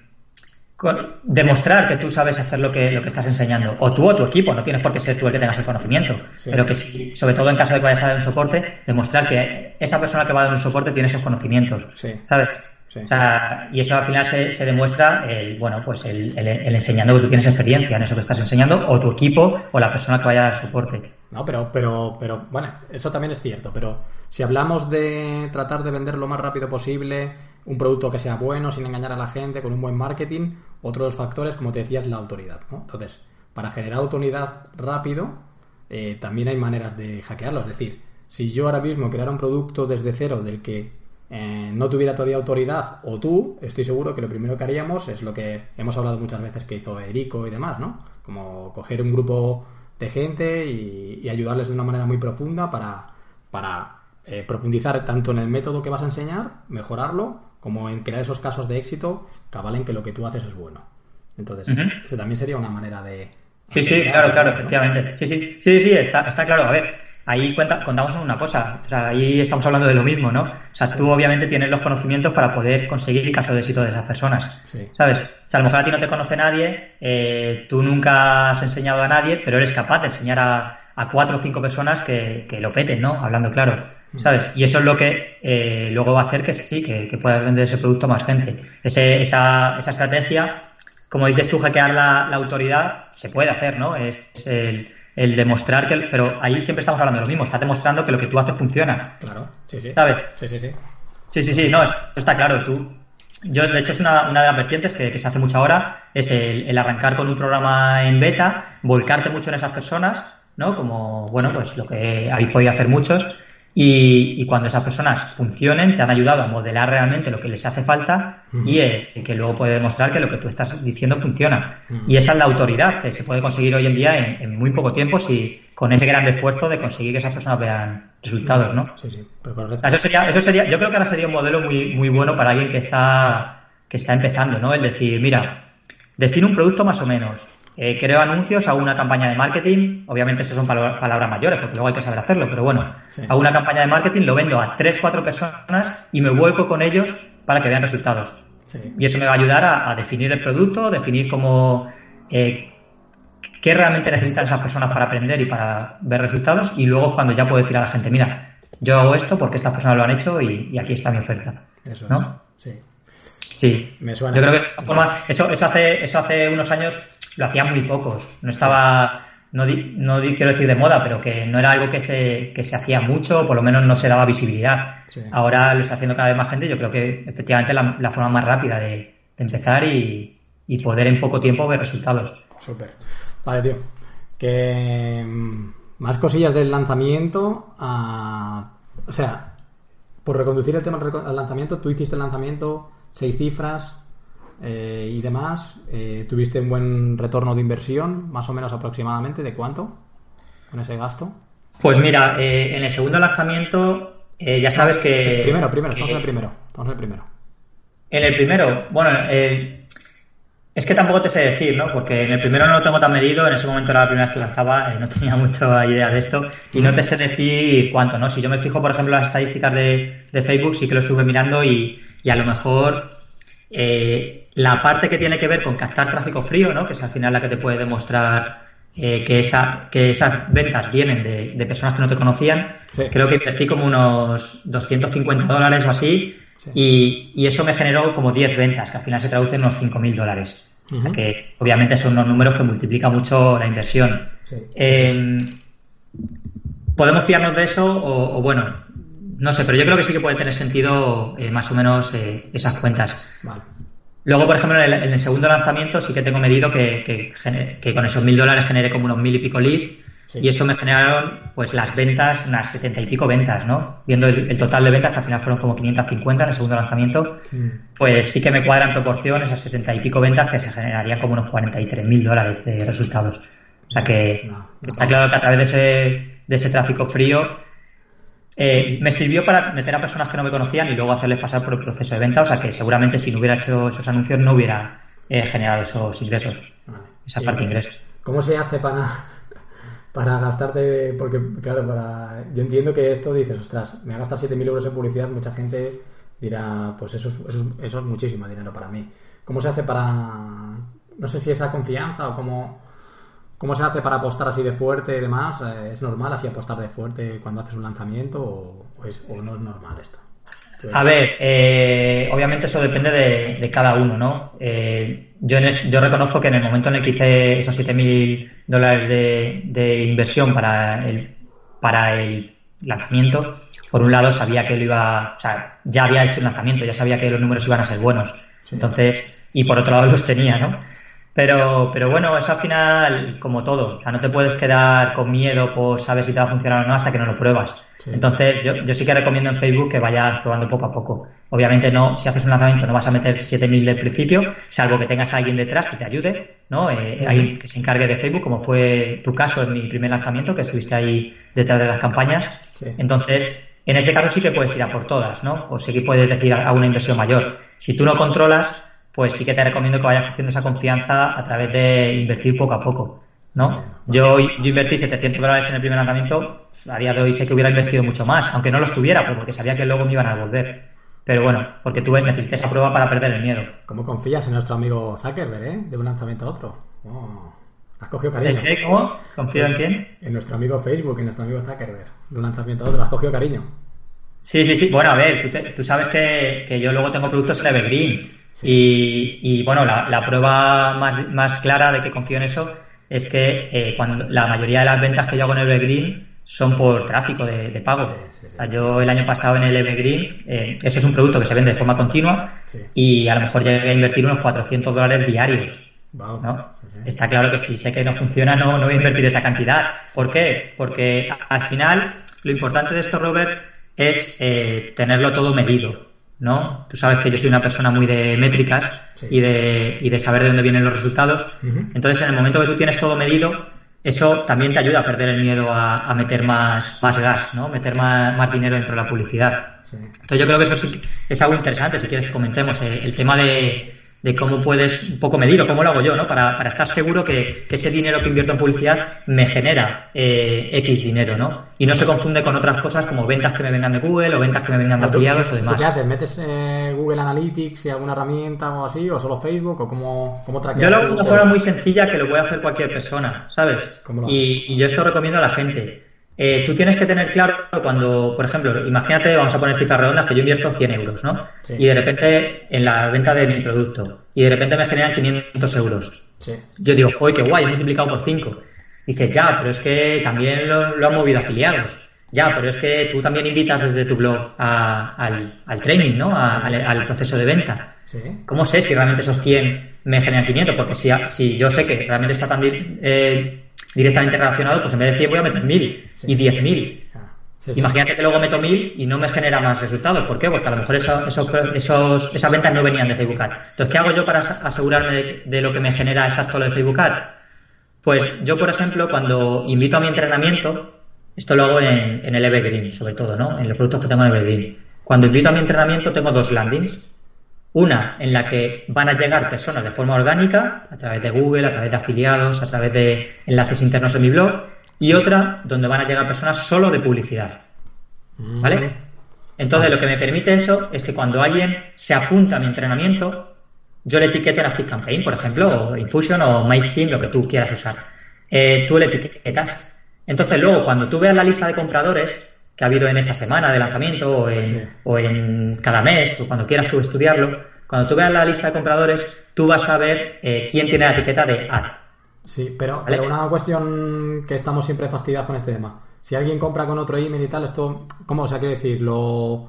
con- demostrar que tú sabes hacer lo que, lo que estás enseñando. O tú o tu equipo, no tienes por qué ser tú el que tengas el conocimiento. Sí. Pero que sí, sobre todo en caso de que vayas a dar un soporte, demostrar que esa persona que va a dar un soporte tiene esos conocimientos. Sí. ¿Sabes? Sí. O sea, y eso al final se, se demuestra, el, bueno, pues el, el- el enseñando que tú tienes experiencia en eso que estás enseñando, o tu equipo, o la persona que vaya a dar soporte. No, pero, pero, pero, bueno, eso también es cierto, pero si hablamos de tratar de vender lo más rápido posible, un producto que sea bueno, sin engañar a la gente, con un buen marketing, otro de los factores, como te decía, es la autoridad. Entonces, para generar autoridad rápido, eh, también hay maneras de hackearlo. Es decir, si yo ahora mismo creara un producto desde cero del que eh, no tuviera todavía autoridad, o tú, estoy seguro que lo primero que haríamos es lo que hemos hablado muchas veces que hizo Erico y demás, ¿no? Como coger un grupo de gente y, y ayudarles de una manera muy profunda para, para eh, profundizar tanto en el método que vas a enseñar, mejorarlo, como en crear esos casos de éxito que avalen que lo que tú haces es bueno. Entonces, Ujú. ese también sería una manera de... Sí, sí, claro, claro, efectivamente. Sí, sí, sí, sí, está, está claro. A ver, ahí cuenta, contamos una cosa. O sea, ahí estamos hablando de lo mismo, ¿no? O sea, tú obviamente tienes los conocimientos para poder conseguir el caso de éxito de esas personas. Sí. ¿Sabes? O sea, a lo mejor a ti no te conoce nadie, eh, tú nunca has enseñado a nadie, pero eres capaz de enseñar a, a cuatro o cinco personas que, que lo peten, ¿no? Hablando claro. ¿Sabes? Y eso es lo que eh, luego va a hacer que sí, que, que puedas vender ese producto a más gente. Ese, esa, esa estrategia, como dices tú, hackear la, la autoridad, se puede hacer, ¿no? Es el, el demostrar que... Pero ahí siempre estamos hablando de lo mismo, estás demostrando que lo que tú haces funciona. Claro, sí, sí. ¿Sabes? Sí, sí, sí. Sí, sí, sí, no, esto está claro. Tú, yo, de hecho, es una, una de las vertientes que, que se hace mucho ahora, es el, el arrancar con un programa en beta, volcarte mucho en esas personas, ¿no? Como, bueno, pues lo que habéis podido hacer muchos. Y, y cuando esas personas funcionen, te han ayudado a modelar realmente lo que les hace falta y eh, el que luego puede demostrar que lo que tú estás diciendo funciona. Y esa es la autoridad que se puede conseguir hoy en día en, en muy poco tiempo si con ese gran esfuerzo de conseguir que esas personas vean resultados, ¿no? Sí, sí. Pero O correcto. Eso sería, eso sería, yo creo que ahora sería un modelo muy, muy bueno para alguien que está, que está empezando, ¿no? El decir, mira, defino un producto más o menos, eh, creo anuncios, hago una campaña de marketing, obviamente esas son palabras mayores, porque luego hay que saber hacerlo, pero bueno, Sí. hago una campaña de marketing, lo vendo a tres, cuatro personas y me vuelco con ellos para que vean resultados. Sí. Y eso me va a ayudar a, a definir el producto, definir cómo, eh, qué realmente necesitan esas personas para aprender y para ver resultados. Y luego cuando ya puedo decir a la gente, mira, yo hago esto porque estas personas lo han hecho y, y aquí está mi oferta. Eso ¿No? es. Sí. Sí. Me suena. Yo creo que de esta forma, eso, eso hace, eso hace unos años lo hacían muy pocos. No estaba, no, di- no di- quiero decir de moda, pero que no era algo que se, que se hacía mucho, o por lo menos no se daba visibilidad. Sí. Ahora lo está haciendo cada vez más gente. Yo creo que efectivamente la, la forma más rápida de, de empezar y, y poder en poco tiempo ver resultados. Súper. Vale, tío. Que mm, más cosillas del lanzamiento. a- O sea, por reconducir el tema al lanzamiento, tú hiciste el lanzamiento, seis cifras eh, y demás. eh, tuviste un buen retorno de inversión, más o menos aproximadamente. ¿De cuánto? Con ese gasto. Pues mira, eh, en el segundo lanzamiento eh, ya sabes que... primero, primero, estamos en el primero. Estamos en el primero. En el primero, bueno, eh, es que tampoco te sé decir, ¿no? Porque en el primero no lo tengo tan medido, en ese momento era la primera vez que lanzaba, no tenía mucha idea de esto, y no te sé decir cuánto, ¿no? Si yo me fijo, por ejemplo, las estadísticas de, de Facebook, sí que lo estuve mirando y, y a lo mejor eh, la parte que tiene que ver con captar tráfico frío, ¿no? Que es al final la que te puede demostrar eh, que, esa, que esas ventas vienen de, de personas que no te conocían, Sí. creo que invertí como unos 250 dólares o así, Sí. y, y eso me generó como 10 ventas, que al final se traducen en unos 5.000 dólares. O sea Ujú. que obviamente son unos números que multiplican mucho la inversión. Sí. Eh, ¿Podemos fiarnos de eso o, o bueno? No sé, pero yo creo que sí que puede tener sentido eh, más o menos eh, esas cuentas. Vale. Luego, por ejemplo, en el, en el segundo lanzamiento sí que tengo medido que, que, gener- que con esos mil dólares generé como unos mil y pico leads Sí. y eso me generaron pues las ventas, unas setenta y pico ventas, ¿no? Viendo el, el total de ventas, que al final fueron como 550 en el segundo lanzamiento, Mm. pues sí que me cuadra en proporción esas setenta y pico ventas que se generarían como unos 43 mil dólares de resultados. O sea que No, no. está claro que a través de ese, de ese tráfico frío eh, me sirvió para meter a personas que no me conocían y luego hacerles pasar por el proceso de venta. O sea que seguramente si no hubiera hecho esos anuncios no hubiera eh, generado esos ingresos, Vale. esa Sí, parte de ingresos. ¿Cómo se hace para, para gastarte, porque claro, para yo entiendo que esto dices, ostras, me ha gastado 7.000 euros en publicidad, mucha gente dirá, pues eso es, eso, es- eso es muchísimo dinero para mí. ¿Cómo se hace para, no sé si esa confianza o cómo, cómo se hace para apostar así de fuerte y demás? Eh, ¿Es normal así apostar de fuerte cuando haces un lanzamiento o, o es- o no es normal esto? A ver, eh, obviamente eso depende de, de cada uno, ¿no? Eh, yo, en es- yo reconozco que en el momento en el que hice esos 7.000 dólares de, de inversión para el, para el lanzamiento, por un lado sabía que lo iba, o sea, ya había hecho un lanzamiento, ya sabía que los números iban a ser buenos. Sí. Entonces, y por otro lado los tenía, ¿no? Pero, pero bueno, eso al final, como todo, o sea, no te puedes quedar con miedo por saber si te va a funcionar o no hasta que no lo pruebas. Sí. Entonces, yo, yo sí que recomiendo en Facebook que vayas probando poco a poco. Obviamente, no, si haces un lanzamiento no vas a meter 7000 del principio, salvo que tengas a alguien detrás que te ayude, ¿no? Eh, alguien que se encargue de Facebook, como fue tu caso en mi primer lanzamiento, que estuviste ahí detrás de las campañas. Sí. Entonces, en ese caso sí que puedes ir a por todas, ¿no? O sí que puedes decir a a una inversión mayor. Si tú no controlas, pues sí que te recomiendo que vayas cogiendo esa confianza a través de invertir poco a poco, ¿no? Yo, yo invertí 700 dólares en el primer lanzamiento, a día de hoy sé que hubiera invertido mucho más, aunque no los tuviera, pues porque sabía que luego me iban a devolver. Pero bueno, porque tú necesitas esa prueba para perder el miedo. ¿Cómo confías en nuestro amigo Zuckerberg, eh? De un lanzamiento a otro. Oh, has cogido cariño. ¿Es que cómo? ¿Confío en quién? En nuestro amigo Facebook, en nuestro amigo Zuckerberg. De un lanzamiento a otro. Has cogido cariño. Sí, sí, sí. Bueno, a ver, tú, te- tú sabes que, que yo luego tengo productos en Evergreen. Y, y, bueno, la, la prueba más, más clara de que confío en eso es que eh, cuando la mayoría de las ventas que yo hago en Evergreen son por tráfico de, de pago. Sí, sí, sí. O sea, yo el año pasado en el Evergreen, eh, ese es un producto que se vende de forma continua y a lo mejor llegué a invertir unos 400 dólares diarios. Está claro que si sé que no funciona, no, no voy a invertir esa cantidad. ¿Por qué? Porque al final lo importante de esto, Robert, es eh, tenerlo todo medido, ¿no? Tú sabes que yo soy una persona muy de métricas Sí. y, de, y de saber de dónde vienen los resultados. Entonces, en el momento que tú tienes todo medido, eso también te ayuda a perder el miedo a, a meter más, más gas, ¿no? Meter más, más dinero dentro de la publicidad. Sí. Entonces yo creo que eso sí que es algo interesante, si quieres que comentemos, eh, el tema de, de cómo puedes un poco medir o cómo lo hago yo, ¿no? Para, para estar seguro que, que ese dinero que invierto en publicidad me genera eh, X dinero, ¿no? Y no se confunde con otras cosas como ventas que me vengan de Google o ventas que me vengan de ¿Tú- afiliados o ¿Tú demás. qué haces? ¿Metes eh, Google Analytics y alguna herramienta o así? ¿O solo Facebook? ¿O cómo, cómo? Yo lo hago de una forma muy sencilla que lo puede hacer cualquier persona, ¿sabes? ¿Cómo lo Y, y yo esto recomiendo a la gente. Eh, tú tienes que tener claro cuando, por ejemplo, imagínate, vamos a poner cifras redondas, que yo invierto 100 euros, ¿no? Sí. Y de repente en la venta de mi producto, y de repente me generan 500 euros. Sí. Yo digo, joder, qué guay, he multiplicado por 5. Dices, ya, pero es que también lo, lo han movido afiliados. Ya, pero es que tú también invitas desde tu blog a- al, al training, ¿no? A- al, al proceso de venta. Sí. ¿Cómo sé si realmente esos 100 me generan 500? Porque si, si yo sé que realmente está tan eh, directamente relacionado, pues en vez de 100 voy a meter 1000 y 10.000. Ah, sí, sí. Imagínate que luego meto 1000 y no me genera más resultados. ¿Por qué? Porque a lo mejor eso- esos, esos, esas ventas no venían de Facebook Ads. Entonces, ¿qué hago yo para asegurarme de, de lo que me genera exacto lo de Facebook Ads? Pues yo, por ejemplo, cuando invito a mi entrenamiento, esto lo hago en, en el Evergreen, sobre todo, ¿no? En los productos que tengo en Evergreen. Cuando invito a mi entrenamiento, tengo dos landings. Una en la que van a llegar personas de forma orgánica, a través de Google, a través de afiliados, a través de enlaces internos en mi blog, y otra donde van a llegar personas solo de publicidad. Mm. ¿Vale? Entonces, lo que me permite eso es que cuando alguien se apunta a mi entrenamiento, yo le etiqueto en Active Campaign, por ejemplo, o Infusion o MailChimp, lo que tú quieras usar. Eh, tú le etiquetas. Entonces, luego, cuando tú veas la lista de compradores que ha habido en esa semana de lanzamiento o en, Sí. o en cada mes, o cuando quieras tú estudiarlo, cuando tú veas la lista de compradores, tú vas a ver eh, quién tiene la etiqueta de ad. Sí, pero, ¿Vale? pero una cuestión que estamos siempre fastidiados con este tema. Si alguien compra con otro email y tal, esto, ¿cómo? O sea, quiere decir, lo,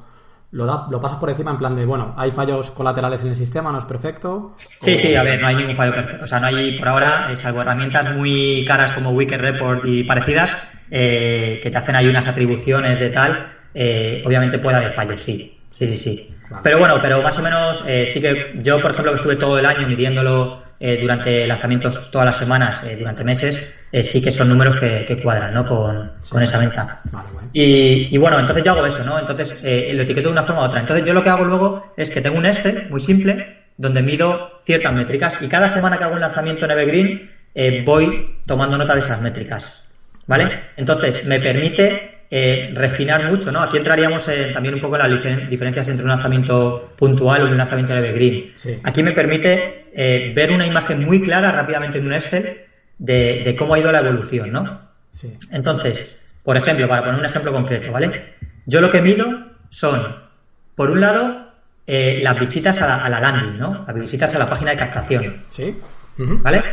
lo, da- lo pasas por encima en plan de, bueno, hay fallos colaterales en el sistema, no es perfecto. Sí, O- sí, a ver, no hay ningún fallo perfecto. O sea, no hay por ahora, eh, salvo herramientas muy caras como Wicked Report y parecidas, eh, que te hacen ahí unas atribuciones de tal, eh, obviamente puede haber fallos, sí. Sí, sí, sí. Vale. Pero bueno, pero más o menos eh, sí que yo, por ejemplo, que estuve todo el año midiéndolo eh, durante lanzamientos todas las semanas, eh, durante meses, eh, sí que son números que, que cuadran, ¿no? Con, con esa venta. Vale, bueno. Y, y bueno, entonces yo hago eso, ¿no? Entonces eh, lo etiqueto de una forma u otra. Entonces yo lo que hago luego es que tengo un este muy simple donde mido ciertas métricas y cada semana que hago un lanzamiento en Evergreen eh, voy tomando nota de esas métricas. ¿vale? Entonces, me permite eh, refinar mucho, ¿no? Aquí entraríamos en- también un poco en las difer- diferencias entre un lanzamiento puntual y un lanzamiento de evergreen. Sí. Aquí me permite eh, ver una imagen muy clara rápidamente en un Excel de, de cómo ha ido la evolución, ¿no? Sí. Entonces, por ejemplo, para poner un ejemplo concreto, ¿vale? Yo lo que mido son, por un lado, eh, las visitas a la, a la landing, ¿no? Las visitas a la página de captación, Sí. ¿vale?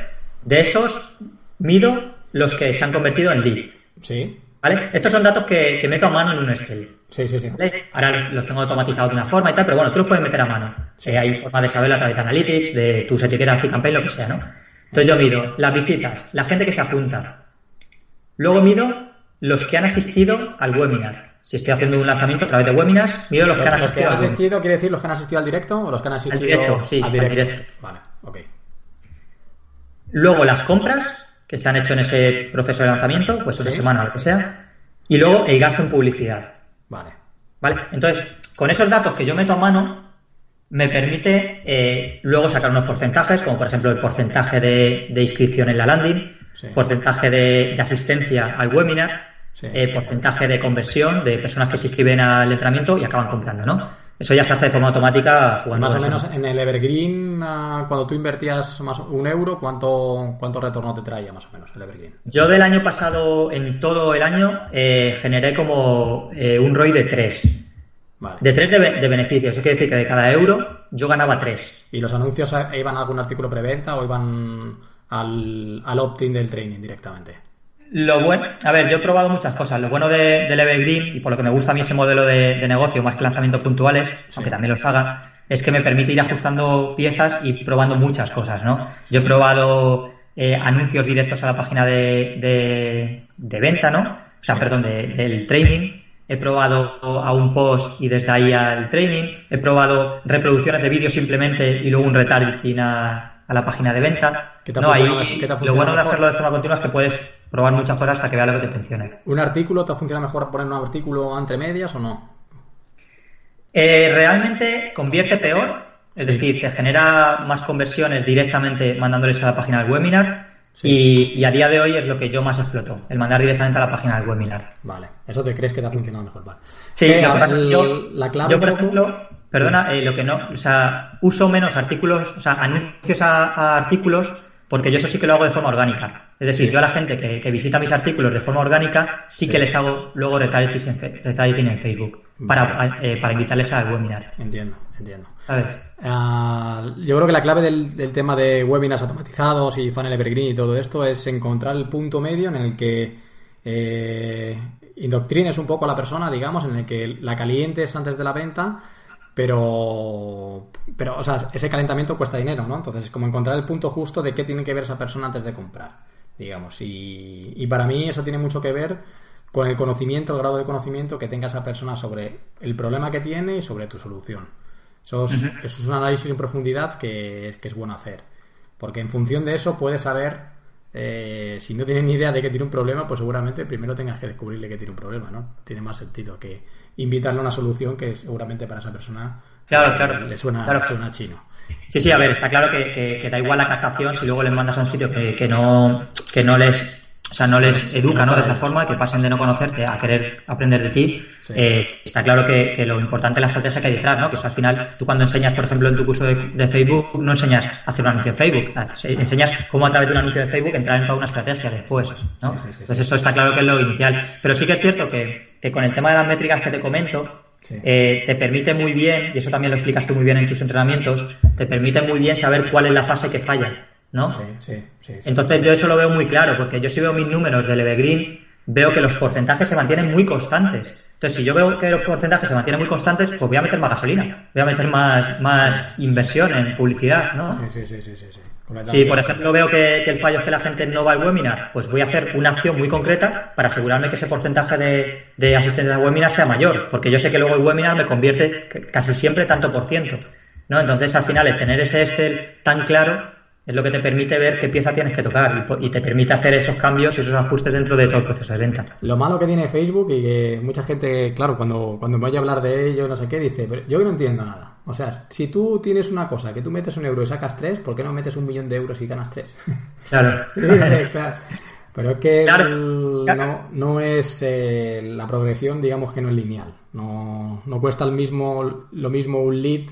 De esos, mido los que se han convertido en leads, Sí. ¿Vale? Estos son datos que, que meto a mano en un Excel. Sí, sí, sí. ¿vale? Ahora los, los tengo automatizados de una forma y tal, pero bueno, tú los puedes meter a mano. Sí. Eh, hay formas de saberlo a través de Analytics, de tus etiquetas, Click Campaign, lo que sea, ¿no? Entonces yo mido las visitas, la gente que se apunta. Luego mido los que han asistido al webinar. Si estoy haciendo un lanzamiento a través de webinars, mido los que han Los que asistido han al asistido, ¿quiere decir los que han asistido al directo o los que han asistido directo, sí, al al directo? directo. Vale, ok. Luego las compras que se han hecho en ese proceso de lanzamiento, pues una semana o lo que sea. Y luego el gasto en publicidad. Vale. ¿Vale? Entonces, con esos datos que yo meto a mano, me permite eh, luego sacar unos porcentajes, como por ejemplo el porcentaje de, de inscripción en la landing, Sí. porcentaje de, de asistencia al webinar, Sí. eh, porcentaje de conversión de personas que se inscriben al entrenamiento y acaban comprando, ¿no? Eso ya se hace de forma automática jugando Más o menos en el Evergreen, ah, cuando tú invertías más un euro, ¿cuánto, ¿cuánto retorno te traía más o menos el Evergreen? Yo del año pasado, en todo el año, eh, generé como eh, un ROI de 3. Vale. De 3 de, be- de beneficios. Eso quiere decir que de cada euro yo ganaba 3. ¿Y los anuncios eh, iban a algún artículo preventa o iban al, al opt-in del training directamente? Lo bueno, a ver, yo he probado muchas cosas. Lo bueno de, del Evergreen, y por lo que me gusta a mí ese modelo de, de negocio, más que lanzamientos puntuales, aunque también los haga, es que me permite ir ajustando piezas y probando muchas cosas, ¿no? Yo he probado eh, anuncios directos a la página de, de, de venta, ¿no? O sea, perdón, de- del training. He probado a un post y desde ahí al training. He probado reproducciones de vídeos simplemente y luego un retargeting a, a la página de venta. ¿Qué te ha No, ahí, lo bueno de hacerlo de forma continua es que puedes probar muchas cosas hasta que veas lo que te funcione. ¿Un artículo te funciona mejor poner un artículo entre medias o no? Eh, realmente convierte peor, es Sí. decir, te genera más conversiones directamente mandándoles a la página del webinar Sí. y, y a día de hoy es lo que yo más exploto, el mandar directamente a la página del webinar. Vale, eso te crees que te ha funcionado mejor, vale. Sí, Eh, lo el- yo, la clave yo, por poco- ejemplo, perdona, eh, lo que no, o sea, uso menos artículos, o sea, anuncios a, a artículos, porque yo eso sí que lo hago de forma orgánica. Es decir, Sí. yo a la gente que, que visita mis artículos de forma orgánica, sí, Sí. que les hago luego retargeting en, fe- retargeting en Facebook, para, eh, para invitarles al webinar. Entiendo, entiendo. ¿Sabes? Ah, yo creo que la clave del, del tema de webinars automatizados y funnel evergreen y todo esto es encontrar el punto medio en el que eh, indoctrines un poco a la persona, digamos, en el que la calientes antes de la venta, pero, pero o sea, ese calentamiento cuesta dinero, ¿no? Entonces, es como encontrar el punto justo de qué tiene que ver esa persona antes de comprar, digamos. Y, y para mí eso tiene mucho que ver con el conocimiento, el grado de conocimiento que tenga esa persona sobre el problema que tiene y sobre tu solución. Eso es, eso es un análisis en profundidad que es, que es bueno hacer. Porque en función de eso puedes saber, eh, si no tienes ni idea de que tiene un problema, pues seguramente primero tengas que descubrirle que tiene un problema, ¿no? Tiene más sentido que invitarle a una solución que seguramente para esa persona Claro, eh, claro. le suena, Claro. suena chino. Sí, sí, a ver, está claro que, que- que da igual la captación si luego les mandas a un sitio que, que no, que no les, o sea, no les educa, ¿no? De esa forma, que pasen de no conocerte a querer aprender de ti. Sí. Eh, está claro que, que lo importante es la estrategia que hay detrás, ¿no? Que eso al final, tú cuando enseñas, por ejemplo, en tu curso de, de Facebook, no enseñas a hacer un anuncio en Facebook, haces- enseñas cómo a través de un anuncio de Facebook entrar en toda una estrategia después, ¿no? Sí, sí, sí, Entonces eso está claro que es lo inicial. Pero sí que es cierto que, que con el tema de las métricas que te comento, Sí. eh, te permite muy bien, y eso también lo explicas tú muy bien en tus entrenamientos, te permite muy bien saber cuál es la fase que falla, ¿no? Sí, sí. Entonces yo eso lo veo muy claro, porque yo si veo mis números del Evergreen, veo que los porcentajes se mantienen muy constantes. Entonces si yo veo que los porcentajes se mantienen muy constantes, pues voy a meter más gasolina, voy a meter más, más inversión en publicidad, ¿no? Sí, sí, sí, sí, sí, sí. Si, por ejemplo, veo que, que el fallo es que la gente no va al webinar, pues voy a hacer una acción muy concreta para asegurarme que ese porcentaje de, de asistencia al webinar sea mayor, porque yo sé que luego el webinar me convierte casi siempre tanto por ciento. ¿no? Entonces, al final, el tener ese Excel tan claro es lo que te permite ver qué pieza tienes que tocar y te permite hacer esos cambios y esos ajustes dentro de todo el proceso de venta. Lo malo que tiene Facebook y que mucha gente, claro, cuando, cuando me oye hablar de ello, no sé qué, dice, pero yo no entiendo nada. O sea, si tú tienes una cosa que tú metes un euro y sacas tres, ¿por qué no metes un millón de euros y ganas tres? Claro. Pero es que Claro, el- claro. no, no es eh, la progresión, digamos que no es lineal. No, no cuesta el mismo, lo mismo un lead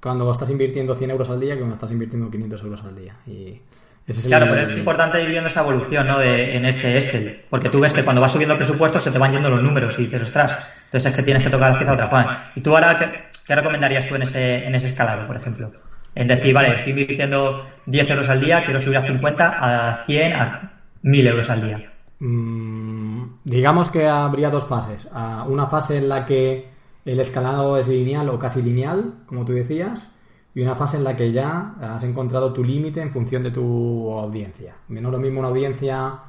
cuando estás invirtiendo 100 euros al día que cuando estás invirtiendo 500 euros al día. Y ese es el- Claro, pero es importante ir viendo esa evolución ¿no? de, en ese este, porque tú ves que cuando vas subiendo el presupuesto se te van yendo los números y dices, ostras, entonces es que tienes que tocar la pieza de otra forma. Y tú ahora, ¿qué, recomendarías tú en ese, en ese escalado, por ejemplo? En decir, vale, estoy invirtiendo 10 euros al día, quiero subir a 50, a 100, a 1000 euros al día. Mm, digamos que habría dos fases. Una fase en la que el escalado es lineal o casi lineal, como tú decías, y una fase en la que ya has encontrado tu límite en función de tu audiencia. No es lo mismo una audiencia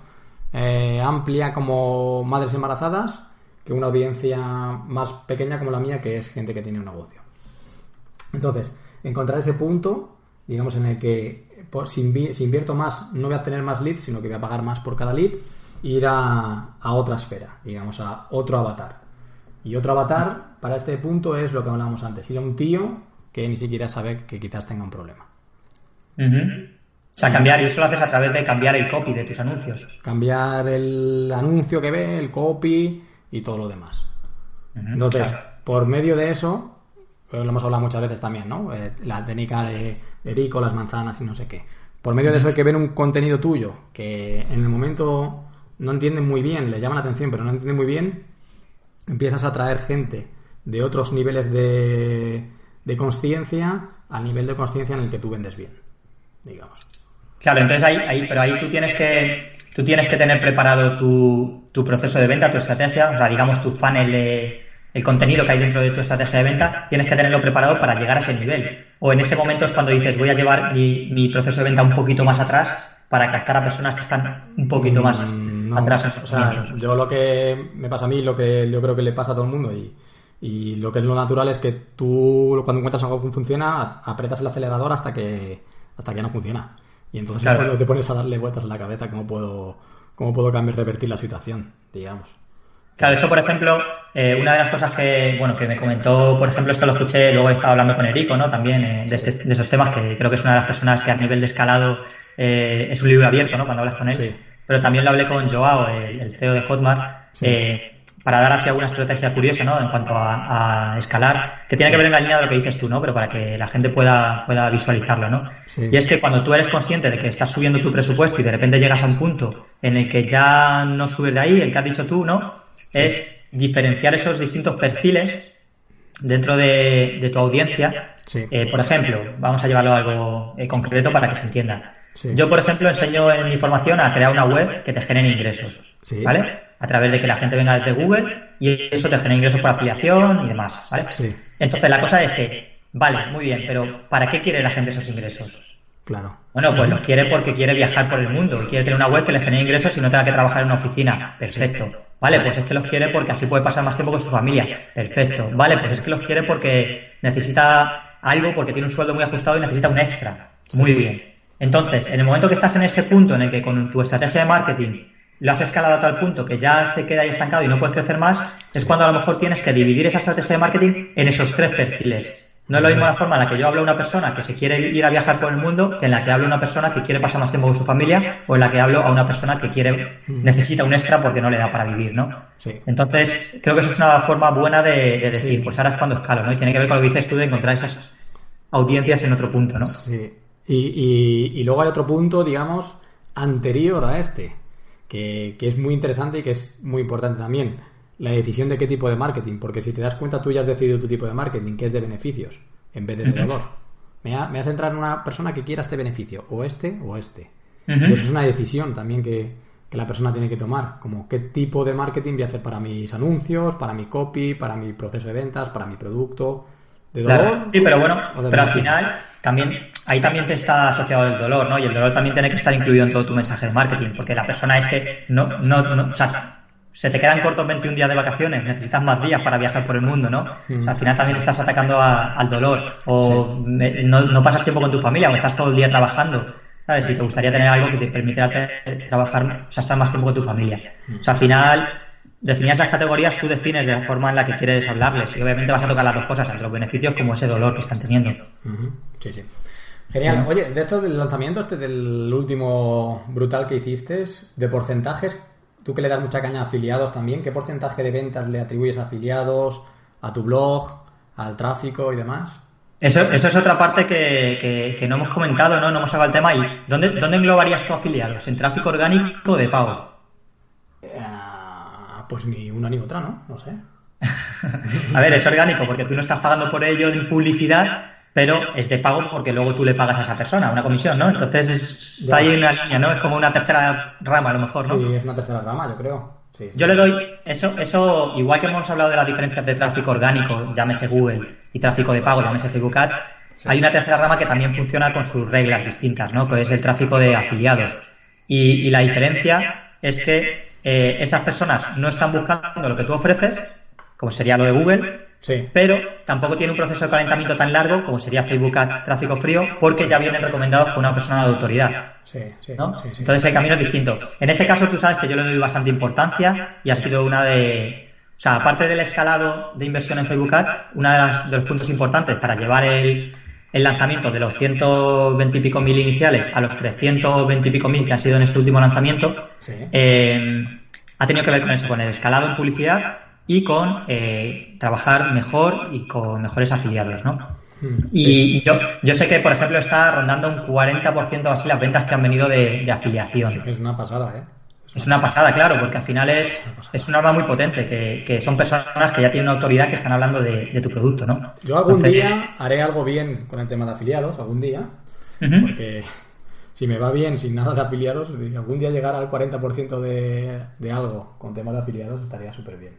eh, amplia como madres embarazadas que una audiencia más pequeña como la mía, que es gente que tiene un negocio. Entonces, encontrar ese punto, digamos, en el que por- si, invi- si invierto más, no voy a tener más leads, sino que voy a pagar más por cada lead, e ir a, a otra esfera, digamos, a otro avatar. Y otro avatar para este punto es lo que hablábamos antes, ir a un tío que ni siquiera sabe que quizás tenga un problema. Ujú. O sea, cambiar, y eso lo haces a través de cambiar el copy de tus anuncios. Cambiar el anuncio que ve, el copy y todo lo demás. Entonces, claro. por medio de eso, eh, lo hemos hablado muchas veces también, ¿no? Eh, la técnica de Erico, las manzanas y no sé qué. Por medio de eso hay que ver un contenido tuyo que en el momento no entienden muy bien, le llama la atención, pero no entienden muy bien, empiezas a atraer gente de otros niveles de, de consciencia al nivel de consciencia en el que tú vendes bien, digamos. Claro, entonces ahí, ahí, pero ahí tú tienes que, tú tienes que tener preparado tu, tu proceso de venta, tu estrategia, o sea, digamos tu funnel, de- el contenido que hay dentro de tu estrategia de venta, tienes que tenerlo preparado para llegar a ese nivel. O en ese momento es cuando dices, voy a llevar mi, mi proceso de venta un poquito más atrás para captar a personas que están un poquito más Mm, no, atrás o sea, yo lo que me pasa a mí, lo que yo creo que le pasa a todo el mundo y, y lo que es lo natural es que tú cuando encuentras algo que funciona, apretas el acelerador hasta que hasta que no funciona. Y entonces Claro. cuando te pones a darle vueltas en la cabeza cómo puedo cómo puedo cambiar, revertir la situación, digamos. Claro, eso por ejemplo, eh, una de las cosas que, bueno, que me comentó, por ejemplo, esto lo escuché, luego he estado hablando con Erico, ¿no? También eh, de, este- de esos temas que creo que es una de las personas que a nivel de escalado eh, es un libro abierto, ¿no? Cuando hablas con él. Sí. Pero también lo hablé con Joao, el, el CEO de Hotmart, Sí. Para dar así alguna estrategia curiosa, ¿no? En cuanto a, a escalar, que tiene que ver en la línea de lo que dices tú, ¿no? Pero para que la gente pueda, pueda visualizarlo, ¿no? Sí. Y es que cuando tú eres consciente de que estás subiendo tu presupuesto y de repente llegas a un punto en el que ya no subes de ahí, el que has dicho tú, ¿no? Es diferenciar esos distintos perfiles dentro de, de tu audiencia. Sí. Eh, por ejemplo, vamos a llevarlo a algo eh, concreto para que se entienda. Sí. Yo, por ejemplo, enseño en mi formación a crear una web que te genere ingresos, Sí. ¿vale? A través de que la gente venga desde Google y eso te genere ingresos por afiliación y demás, ¿vale? Sí. Entonces, la cosa es que, vale, muy bien, pero ¿para qué quiere la gente esos ingresos? Claro. Bueno, pues los quiere porque quiere viajar por el mundo y quiere tener una web que le genere ingresos y no tenga que trabajar en una oficina. Perfecto. Vale, pues es que los quiere porque así puede pasar más tiempo con su familia. Perfecto. Vale, pues es que los quiere porque necesita algo, porque tiene un sueldo muy ajustado y necesita un extra. Muy bien. Entonces, en el momento que estás en ese punto en el que con tu estrategia de marketing lo has escalado a tal punto que ya se queda ahí estancado y no puedes crecer más, es cuando a lo mejor tienes que dividir esa estrategia de marketing en esos tres perfiles. No es lo mismo la forma en la que yo hablo a una persona que se quiere ir a viajar por el mundo que en la que hablo a una persona que quiere pasar más tiempo con su familia o en la que hablo a una persona que quiere necesita un extra porque no le da para vivir, ¿no? Sí. Entonces, creo que eso es una forma buena de, de decir, Sí. pues ahora es cuando escalo, ¿no? Y tiene que ver con lo que dices tú de encontrar esas audiencias en otro punto, ¿no? Sí. Y, y- y luego hay otro punto, digamos, anterior a este, que, que es muy interesante y que es muy importante también. La decisión de qué tipo de marketing, porque si te das cuenta tú ya has decidido tu tipo de marketing, que es de beneficios, en vez de de dolor. Me voy a, me a centrar en una persona que quiera este beneficio, o este o este. Y eso es una decisión también que, que la persona tiene que tomar, como qué tipo de marketing voy a hacer para mis anuncios, para mi copy, para mi proceso de ventas, para mi producto. De dolor, Claro, sí, pero bueno, pero al final también ahí también te está asociado el dolor, ¿no? Y el dolor también tiene que estar incluido en todo tu mensaje de marketing, porque la persona es que no, no, no o sea, se te quedan cortos 21 días de vacaciones, necesitas más días para viajar por el mundo, ¿no? O sea, al final también estás atacando a- al dolor, o me- no, no pasas tiempo con tu familia, o estás todo el día trabajando, ¿sabes? Y te gustaría tener algo que te permitiera trabajar, o sea, estar más tiempo con tu familia. O sea, al final, definir esas categorías, tú defines de la forma en la que quieres hablarles, y obviamente vas a tocar las dos cosas, tanto los beneficios como ese dolor que están teniendo. Sí, sí. Genial. Oye, de esto del lanzamiento, este del último brutal que hiciste, de porcentajes, tú que le das mucha caña a afiliados también, ¿qué porcentaje de ventas le atribuyes a afiliados, a tu blog, al tráfico y demás? Eso, eso es otra parte que, que- que no hemos comentado, ¿no? No hemos sacado el tema. ¿Y dónde, dónde englobarías tu afiliados? ¿En tráfico orgánico o de pago? Pues ni una ni otra, ¿no? No sé. A ver, es orgánico porque tú no estás pagando por ello en publicidad, pero es de pago porque luego tú le pagas a esa persona una comisión, ¿no? Entonces es- está ahí una línea, ¿no? Es como una tercera rama a lo mejor, ¿no? Sí, es una tercera rama, yo creo. Sí, sí. Yo le doy eso, eso, igual que hemos hablado de las diferencias de tráfico orgánico, llámese Google, y tráfico de pago, llámese Facebook Ads, hay una tercera rama que también funciona con sus reglas distintas, ¿no? Que es el tráfico de afiliados. Y, y la diferencia es que eh, esas personas no están buscando lo que tú ofreces, como sería lo de Google, Sí. pero tampoco tiene un proceso de calentamiento tan largo como sería Facebook Ads tráfico frío, porque ya vienen recomendados por una persona de autoridad. Sí, sí, ¿no? Entonces el camino es distinto. En ese caso tú sabes que yo le doy bastante importancia y ha sido una de... O sea, aparte del escalado de inversión en Facebook Ads, uno de, de los puntos importantes para llevar el, el lanzamiento de los 120 y pico mil iniciales a los 320 y pico mil que han sido en este último lanzamiento, Sí. eh, ha tenido que ver con eso, con el escalado en publicidad y con eh, trabajar mejor y con mejores afiliados, ¿no? Hmm. Y yo, yo sé que, por ejemplo, está rondando un 40% o así las ventas que han venido de, de afiliación. Es una pasada, ¿eh? Es una pasada, claro, porque al final es, es un arma muy potente, que, que son personas que ya tienen una autoridad que están hablando de, de tu producto, ¿no? Yo algún Entonces, día haré algo bien con el tema de afiliados, algún día, porque si me va bien sin nada de afiliados, algún día llegar al 40% de, de algo con tema de afiliados estaría súper bien.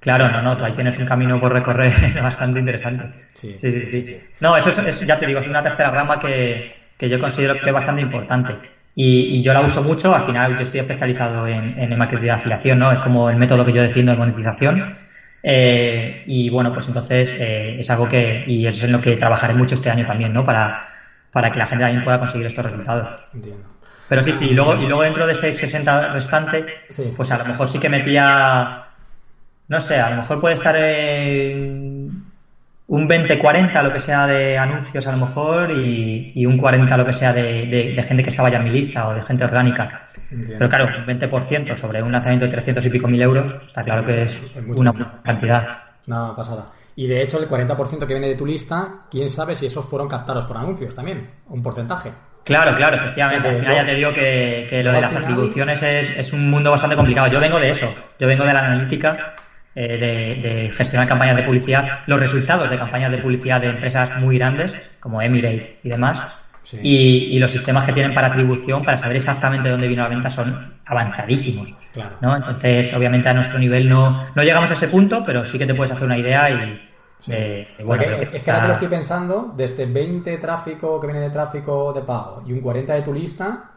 Claro, no, no, tú ahí tienes un camino por recorrer bastante interesante. Sí, Sí, sí, sí, sí. sí. No, eso es, es- ya te digo, es una tercera rama que, que yo considero que es bastante importante. Y, y yo la uso mucho, al final yo estoy especializado en, en de afiliación, ¿no? Es como el método que yo defiendo de monetización. Eh, y bueno, pues entonces eh, es algo que, y es en lo que trabajaré mucho este año también, ¿no? Para, para que la gente también pueda conseguir estos resultados. Entiendo. Pero sí, sí, y luego, y luego dentro de ese 60 restante, Sí. pues a lo mejor sí que metía, no sé, a lo mejor puede estar en un 20-40 lo que sea de anuncios a lo mejor y, y un 40 lo que sea de, de- de gente que estaba ya en mi lista o de gente orgánica. Entiendo. Pero claro, un 20% sobre un lanzamiento de 300 y pico mil euros, está claro que es Es una buena cantidad. Una pasada. Y de hecho, el 40% que viene de tu lista, quién sabe si esos fueron captados por anuncios también. Un porcentaje. Claro, claro, efectivamente. Al final ya te digo que, que lo de las atribuciones es, es un mundo bastante complicado. Yo vengo de eso. Yo vengo de la analítica, eh, de, de gestionar campañas de publicidad, los resultados de campañas de publicidad de empresas muy grandes, como Emirates y demás. Sí. Y, y los sistemas que tienen para atribución, para saber exactamente dónde vino la venta, son avanzadísimos. Claro. ¿no? Entonces, obviamente, a nuestro nivel no, no llegamos a ese punto, pero sí que te puedes hacer una idea y. eh, bueno, que es que ahora que lo estoy pensando, de este 20 tráfico que viene de tráfico de pago y un 40 de tu lista,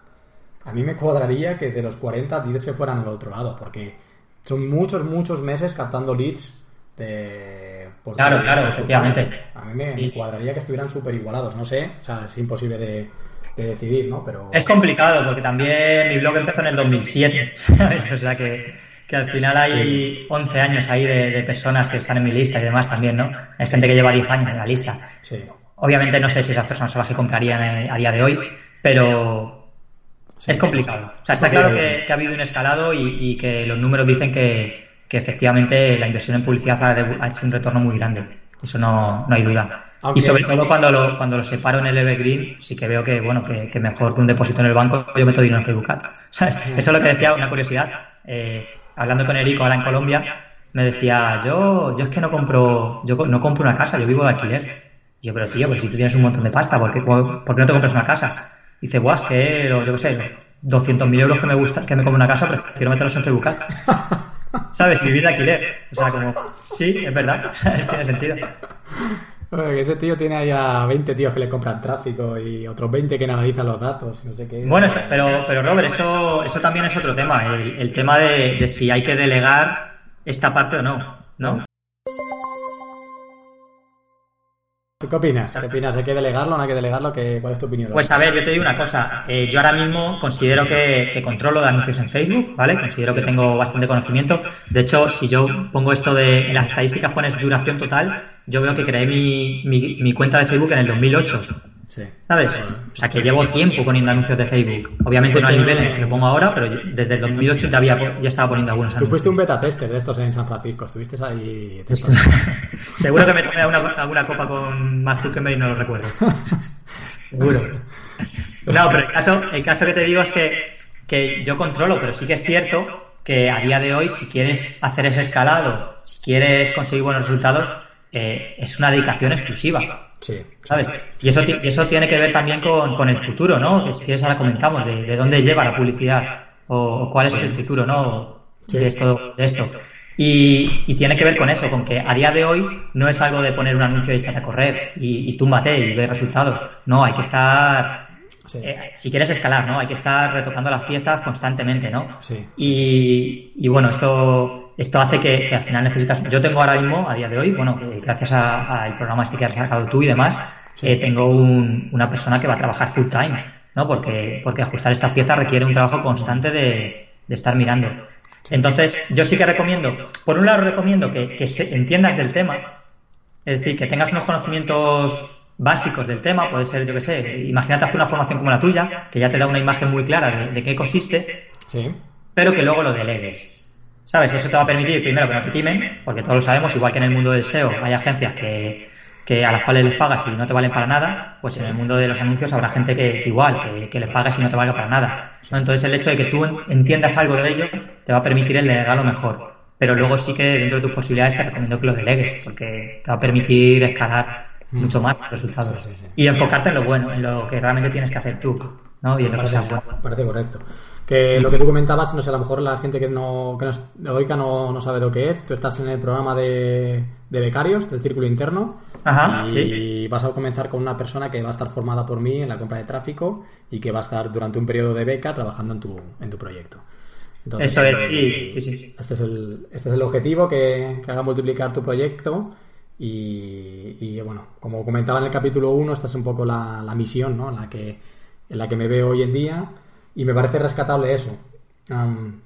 a mí me cuadraría que de los 40 10 se fueran al otro lado, porque son muchos, muchos meses captando leads de... pues, Claro, de- claro, efectivamente. A mí me, Sí. me cuadraría que estuvieran súper igualados, no sé, o sea, es imposible de, de decidir, ¿no? Pero... Es complicado porque también mi blog empezó en el 2007, ¿sabes? O sea que, que al final hay 11 años ahí de, de personas que están en mi lista y demás también, ¿no? Hay gente que lleva 10 años en la lista. Sí. Obviamente no sé si esas personas son las que comprarían eh, a día de hoy, pero Sí. es complicado. O sea, está claro que, que ha habido un escalado y, y que los números dicen que, que efectivamente la inversión en publicidad ha, de- ha hecho un retorno muy grande. Eso no, no hay duda. Aunque y sobre todo cuando lo, cuando lo separo en el Evergreen, sí que veo que, bueno, que, que mejor que un depósito en el banco, yo meto dinero en Facebook Ads. Eso es lo que decía, una curiosidad. Eh, hablando con Erico ahora en Colombia, me decía, yo, yo es que no compro, yo no compro una casa, yo vivo de alquiler. Y yo, pero tío, pues si tú tienes un montón de pasta, ¿por qué, por qué no te compras una casa? Y dice, guau, es que, yo qué sé, 200.000 euros que me gusta, que me compro una casa, prefiero meterlos en Facebook Ads. ¿Sabes? Vivir de alquiler. O sea, como, sí, es verdad, tiene sentido. Oye, Ese tío tiene ahí a 20 tíos que le compran tráfico y otros 20 que analizan los datos, no sé qué. Bueno, eso- pero, pero Robert, eso, eso también es otro tema, el, el tema de, de si hay que delegar esta parte o no, ¿no? ¿Tú qué opinas? ¿Qué opinas? ¿Hay que delegarlo o no hay que delegarlo? ¿Qué, ¿Cuál es tu opinión? Pues a ver, yo te digo una cosa. eh, yo ahora mismo considero que, que controlo de anuncios en Facebook, ¿vale? Considero que tengo bastante conocimiento. De hecho, si yo pongo esto de en las estadísticas pones duración total, yo veo que creé mi, mi, mi cuenta de Facebook en el 2008. Sí. ¿Sabes? O sea, que llevo tiempo poniendo anuncios de Facebook. Obviamente no al nivel en el que lo pongo ahora, pero yo- desde el 2008 ya, había, ya estaba poniendo algunos Tú anuncios. fuiste un beta tester de estos en San Francisco, estuviste ahí. Seguro que me tomé alguna, alguna copa con Mark Zuckerberg y no lo recuerdo. Seguro. No, pero el caso, el caso que te digo es que, que yo controlo, pero sí que es cierto que a día de hoy, si quieres hacer ese escalado, si quieres conseguir buenos resultados, eh, es una dedicación exclusiva. Sí. ¿Sabes? Y eso, y eso tiene que ver también con, con el futuro, ¿no? Que si quieres ahora comentamos de, de dónde lleva la publicidad o, o cuál es el futuro, ¿no? De esto, de esto. Y, y tiene que ver con eso, con que a día de hoy no es algo de poner un anuncio y echarte a correr y, y túmbate y ver resultados. No, hay que estar, Sí. eh, si quieres escalar, ¿no? Hay que estar retocando las piezas constantemente, ¿no? Sí. Y, y bueno, esto, esto hace que, que al final necesitas. Yo tengo ahora mismo, a día de hoy, bueno, eh, gracias a- al programa este que has sacado tú y demás, eh, tengo un- una persona que va a trabajar full time, ¿no? Porque, porque ajustar estas piezas requiere un trabajo constante de, de estar mirando. Entonces, yo sí que recomiendo, por un lado recomiendo que, que se- entiendas del tema, es decir, que tengas unos conocimientos básicos del tema, puede ser, yo que sé, imagínate hacer una formación como la tuya, que ya te da una imagen muy clara de, de qué consiste, Sí. pero que luego lo delegues. ¿Sabes? Eso te va a permitir, primero, que no te timen, porque todos lo sabemos, igual que en el mundo del SEO hay agencias que, que a las cuales les pagas y no te valen para nada, pues en el mundo de los anuncios habrá gente que, que igual, que, que les pagas y no te valga para nada. ¿no? Entonces el hecho de que tú en- entiendas algo de ello te va a permitir el delegarlo mejor. Pero luego sí que dentro de tus posibilidades te recomiendo que lo delegues, porque te va a permitir escalar mucho más tus resultados. Y enfocarte en lo bueno, en lo que realmente tienes que hacer tú, ¿no? Y Parece, sea bueno. parece correcto. Que lo que tú comentabas, no sé, a lo mejor la gente que no, que nos oiga no, no sabe lo que es. Tú estás en el programa de, de becarios del Círculo Interno Ajá, y sí. vas a comenzar con una persona que va a estar formada por mí en la compra de tráfico y que va a estar durante un periodo de beca trabajando en tu, en tu proyecto. Entonces, Eso es, sí, sí, sí. Este es el, este es el objetivo, que, que haga multiplicar tu proyecto. Y, y, bueno, como comentaba en el capítulo 1, esta es un poco la, la misión ¿no? en, la que, en la que me veo hoy en día. Y me parece rescatable eso. Am,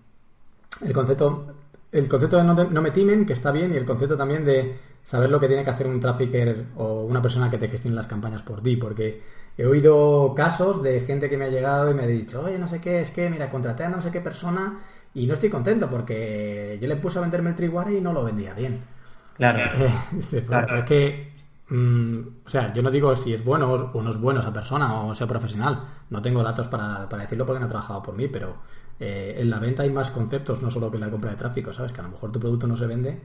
el concepto el concepto de no, te- no me timen, que está bien, y el concepto también de saber lo que tiene que hacer un trafficker o una persona que te gestione las campañas por ti, porque he oído casos de gente que me ha llegado y me ha dicho, oye, no sé qué, es que, mira, contraté a no sé qué persona y no estoy contento porque yo le puse a venderme el Triguare y no lo vendía bien. Claro. Dice, Claro. es que, mm, o sea, yo no digo si es bueno o no es bueno esa persona o sea profesional. No tengo datos para, para decirlo porque no ha trabajado por mí, pero eh, en la venta hay más conceptos, no solo que en la compra de tráfico, ¿sabes? Que a lo mejor tu producto no se vende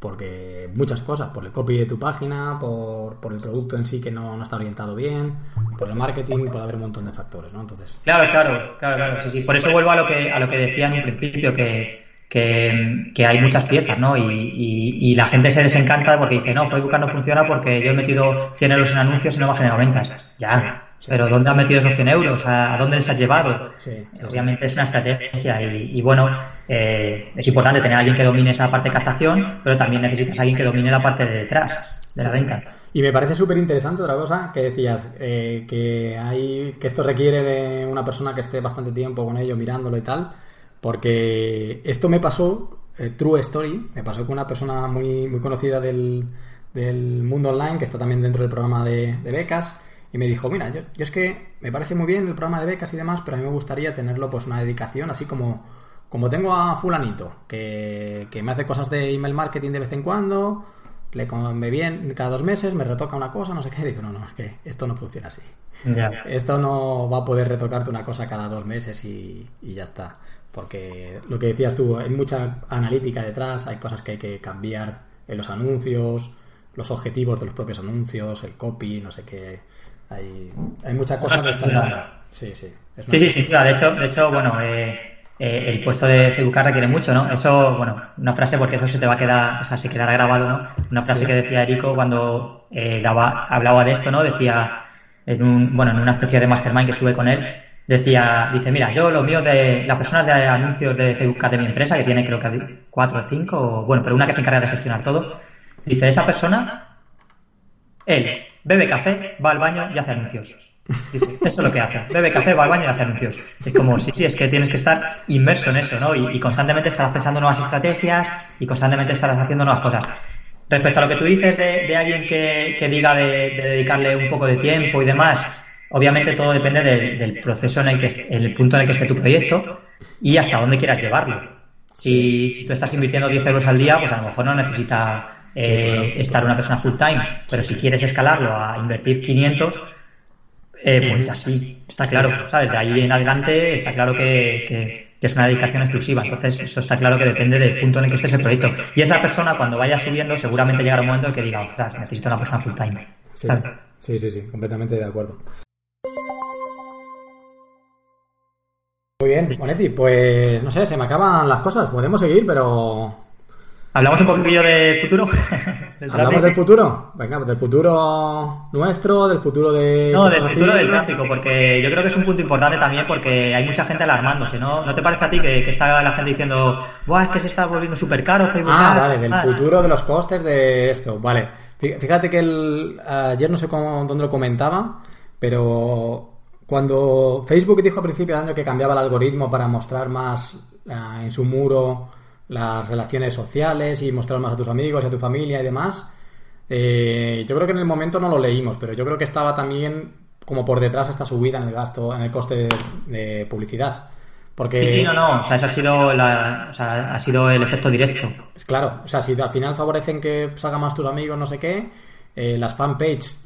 porque muchas cosas, por el copy de tu página, por, por el producto en sí que no, no está orientado bien, por el marketing, puede haber un montón de factores, ¿no? Entonces, Claro, claro, claro, claro. Sí, sí. Por eso vuelvo a lo que a lo que decía en principio, que, que, que hay muchas piezas, ¿no? Y, y, y la gente se desencanta porque dice, no, Facebook no funciona porque yo he metido 100 euros en anuncios y no me ha generado ventas. Ya, pero ¿dónde has metido esos 100 euros? ¿A dónde les has llevado? Sí, sí, sí. Obviamente es una estrategia y, y bueno, eh, es importante tener a alguien que domine esa parte de captación, pero también necesitas a alguien que domine la parte de detrás, de la venta. Y me parece súper interesante otra cosa que decías, eh, que hay que esto requiere de una persona que esté bastante tiempo con ello mirándolo y tal, porque esto me pasó, eh, True Story, me pasó con una persona muy, muy conocida del, del mundo online, que está también dentro del programa de, becas, y me dijo, mira, yo, yo es que me parece muy bien el programa de becas y demás, pero a mí me gustaría tenerlo pues una dedicación, así como, como tengo a fulanito, que, que me hace cosas de email marketing de vez en cuando, le come bien cada dos meses, me retoca una cosa, no sé qué. Digo, no, no, es que esto no funciona así. Ya. Esto no va a poder retocarte una cosa cada dos meses y, y ya está. Porque lo que decías tú, hay mucha analítica detrás, hay cosas que hay que cambiar en los anuncios, los objetivos de los propios anuncios, el copy, no sé qué. Hay, hay muchas cosas. Sí, sí. Sí, sí, sin duda. De hecho, de hecho bueno, eh, eh, el puesto de Facebook requiere mucho, ¿no? Eso, bueno, una frase porque eso se te va a quedar, o sea, se quedará grabado, ¿no? Una frase Sí. que decía Erico cuando eh, daba, hablaba de esto, ¿no? Decía, en un, bueno, en una especie de mastermind que estuve con él, decía, dice, mira, yo lo mío de las personas de anuncios de Facebook de mi empresa, que tiene creo que cuatro o cinco, bueno, pero una que se encarga de gestionar todo, dice, esa persona, él bebe café, va al baño y hace anuncios. Eso es lo que hace. Bebe café, va al baño y hace anuncios. Es como, sí, sí, es que tienes que estar inmerso en eso, ¿no? Y, constantemente estarás pensando nuevas estrategias y constantemente estarás haciendo nuevas cosas. Respecto a lo que tú dices de, alguien que, diga de, de dedicarle un poco de tiempo y demás, obviamente todo depende del, proceso en el que el punto en el que esté tu proyecto y hasta dónde quieras llevarlo. Si, si tú estás invirtiendo 10 euros al día, pues a lo mejor no necesita eh, estar una persona full time, pero si quieres escalarlo a invertir 500, eh, pues así, está claro, ¿sabes? De ahí en adelante está claro que, que- que es una dedicación exclusiva. Entonces, eso está claro que depende del punto en el que esté ese proyecto. Y esa persona, cuando vaya subiendo, seguramente llegará un momento en que diga, ostras, necesito una persona full time. Sí, ¿sabes? sí, sí, sí, completamente de acuerdo. Muy bien, Monetti, pues no sé, se me acaban las cosas, podemos seguir, pero ¿Hablamos un poquillo de futuro? ¿Del ¿hablamos del futuro? Venga, pues del futuro nuestro, del futuro de... No, del futuro del tráfico, porque yo creo que es un punto importante también porque hay mucha gente alarmándose, ¿no? ¿No te parece a ti que, que está la gente diciendo, Buah, es que se está volviendo súper caro Facebook? Ah, vale, del demás"? futuro de los costes de esto, vale. Fí- Fíjate que el, ayer no sé cómo, dónde lo comentaba, pero cuando Facebook dijo a principio de año que cambiaba el algoritmo para mostrar más ah, en su muro las relaciones sociales y mostrar más a tus amigos y a tu familia y demás, eh, yo creo que en el momento no lo leímos, pero yo creo que estaba también como por detrás esta subida en el gasto, en el coste de, de publicidad. Porque Sí, sí, no, no, o sea, eso ha sido, la, o sea, ha sido el efecto directo. es claro, o sea, si al final favorecen que salga más tus amigos, no sé qué, eh, las fanpage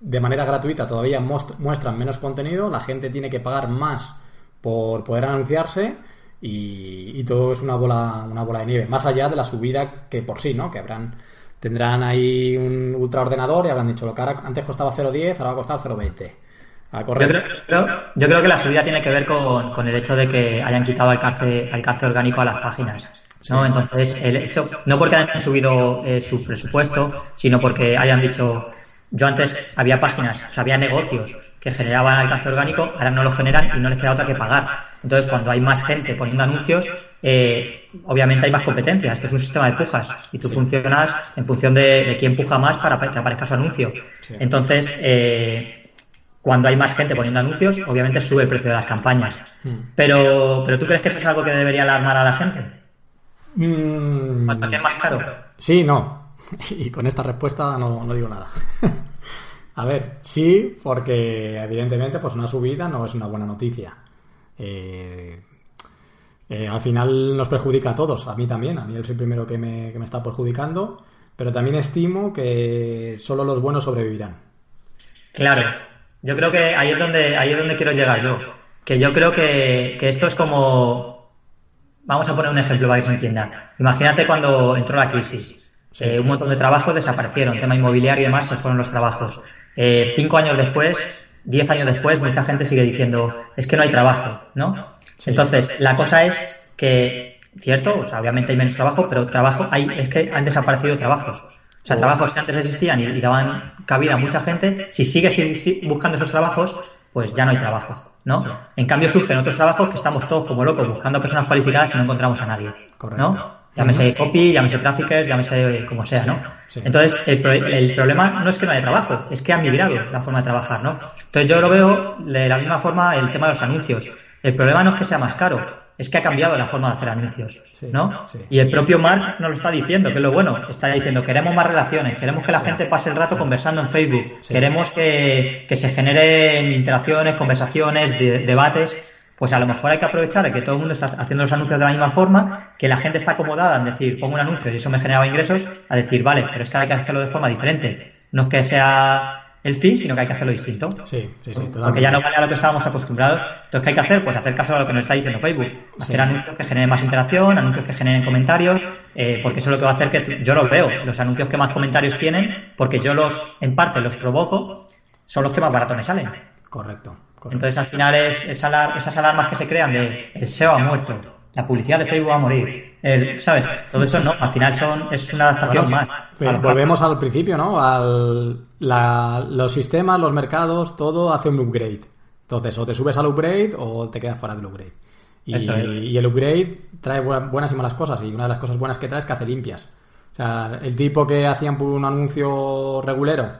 de manera gratuita todavía muestran menos contenido, la gente tiene que pagar más por poder anunciarse y, y todo es una bola, una bola de nieve, más allá de la subida que por sí, ¿no? Que habrán, tendrán ahí un ultraordenador y habrán dicho, lo que ahora antes costaba 0.10, ahora va a costar 0.20. A Yo creo, creo- yo creo que la subida tiene que ver con, con el hecho de que hayan quitado alcance, alcance orgánico a las páginas. ¿no? Entonces, el hecho, no porque hayan subido eh, su presupuesto, sino porque hayan dicho, yo antes había páginas, o sea, había negocios que generaban alcance orgánico, ahora no lo generan y no les queda otra que pagar. Entonces, cuando hay más gente poniendo anuncios, eh, obviamente hay más competencia. Esto es un sistema de pujas y tú funcionas en función de, de quién puja más para que aparezca su anuncio. Entonces, eh, cuando hay más gente poniendo anuncios, obviamente sube el precio de las campañas. Mm. Pero, pero ¿tú crees que eso es algo que debería alarmar a la gente? Mm, ¿Cuánto que es más caro? Sí, no. Y con esta respuesta no, no digo nada. A ver, sí, porque evidentemente pues una subida no es una buena noticia. Eh, eh, al final nos perjudica a todos, a mí también, a mí es el primero que me, que me está perjudicando, pero también estimo que solo los buenos sobrevivirán. Claro, yo creo que ahí es donde, ahí es donde quiero llegar yo. Que yo creo que, que esto es como, vamos a poner un ejemplo para que se entienda. Imagínate cuando entró la crisis. Eh, un montón de trabajos desaparecieron, tema inmobiliario y demás, se fueron los trabajos. Eh, cinco años después, diez años después, mucha gente sigue diciendo, es que no hay trabajo, ¿no? Entonces, la cosa es que, cierto, o sea, obviamente hay menos trabajo, pero trabajo hay, es que han desaparecido trabajos. O sea, trabajos que antes existían y, y daban cabida a mucha gente, si sigues si- si- buscando esos trabajos, pues ya no hay trabajo, ¿no? En cambio surgen otros trabajos que estamos todos como locos buscando personas cualificadas y no encontramos a nadie, Correcto. ¿no? Llámese copy, llámese traffickers, llámese como sea, ¿no? Sí. Entonces, el, pro- el problema no es que no haya trabajo, es que han migrado la forma de trabajar, ¿no? Entonces yo lo veo de la misma forma el tema de los anuncios. El problema no es que sea más caro, es que ha cambiado la forma de hacer anuncios, ¿no? sí. Y el propio Mark nos lo está diciendo, que es lo bueno. Está diciendo, queremos más relaciones, queremos que la gente pase el rato conversando en Facebook, queremos que, que se generen interacciones, conversaciones, de- debates. Pues a lo mejor hay que aprovechar que todo el mundo está haciendo los anuncios de la misma forma, que la gente está acomodada en decir, pongo un anuncio y eso me generaba ingresos, a decir, vale, pero es que hay que hacerlo de forma diferente. No es que sea el fin, sino que hay que hacerlo distinto. Sí, sí, sí, totalmente. Porque ya no vale a lo que estábamos acostumbrados. Entonces, ¿qué hay que hacer? Pues hacer caso a lo que nos está diciendo Facebook. Hacer anuncios que generen más interacción, anuncios que generen comentarios, eh, porque eso es lo que va a hacer que yo los veo. Los anuncios que más comentarios tienen, porque yo los, en parte, los provoco, son los que más barato me salen. Correcto, correcto. Entonces, al final, es alar- esas alarmas que se crean de el SEO ha muerto, la publicidad de Facebook va a morir, el- ¿sabes? Todo eso no, al final son, es una adaptación Bueno, más. pues volvemos al principio, ¿no? Al, la- los sistemas, los mercados, todo hace un upgrade. Entonces, o te subes al upgrade o te quedas fuera del upgrade. Y, Eso es. y el upgrade trae bu- buenas y malas cosas. Y una de las cosas buenas que trae es que hace limpias. O sea, el tipo que hacían un anuncio regulero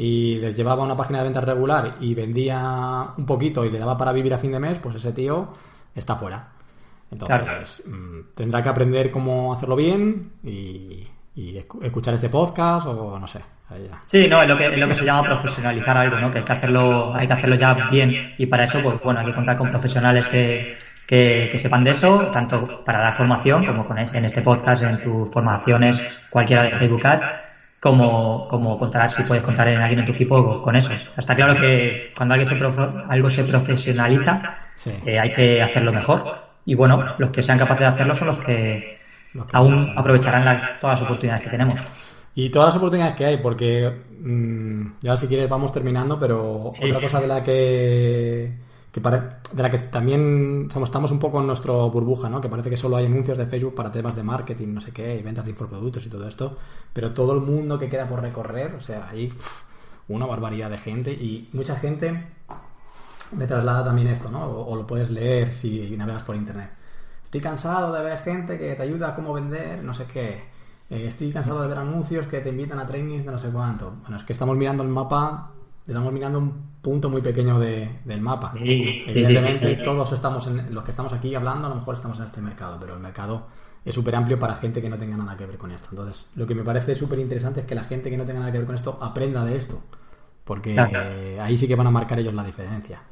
y les llevaba una página de ventas regular y vendía un poquito y le daba para vivir a fin de mes, pues ese tío está fuera. Entonces, Claro. mm, tendrá que aprender cómo hacerlo bien y, y escu- escuchar este podcast o no sé. ya. Sí, no, es lo que, es lo que se llama profesionalizar algo, ¿no? Que hay que hacerlo, hay que hacerlo ya bien. Y para eso, pues bueno, hay que contar con profesionales que, que, que sepan de eso, tanto para dar formación, como con, en este podcast, en tus formaciones, cualquiera de Facebook Ads, como, como contar, si puedes contar en alguien en tu equipo con eso. Está claro que cuando alguien se algo se profesionaliza, Sí. eh, hay que hacerlo mejor. Y bueno, los que sean capaces de hacerlo son los que Los que- aún aprovecharán la- todas las oportunidades que tenemos. Y todas las oportunidades que hay, porque mm, ya si quieres vamos terminando, pero Sí. otra cosa de la que, de la que también somos, estamos un poco en nuestro burbuja, ¿no? Que parece que solo hay anuncios de Facebook para temas de marketing, no sé qué, y ventas de infoproductos y todo esto, pero todo el mundo que queda por recorrer, o sea, hay una barbaridad de gente y mucha gente me traslada también esto, ¿no? O, o lo puedes leer si navegas por internet. Estoy cansado de ver gente que te ayuda a cómo vender, no sé qué. Eh, estoy cansado de ver anuncios que te invitan a trainings de no sé cuánto. Bueno, es que estamos mirando el mapa, estamos mirando un punto muy pequeño de- del mapa. Sí, Evidentemente, sí, sí. todos estamos en, los que estamos aquí hablando, a lo mejor estamos en este mercado, pero el mercado es súper amplio para gente que no tenga nada que ver con esto. Entonces, lo que me parece súper interesante es que la gente que no tenga nada que ver con esto aprenda de esto. Porque eh, ahí sí que van a marcar ellos la diferencia.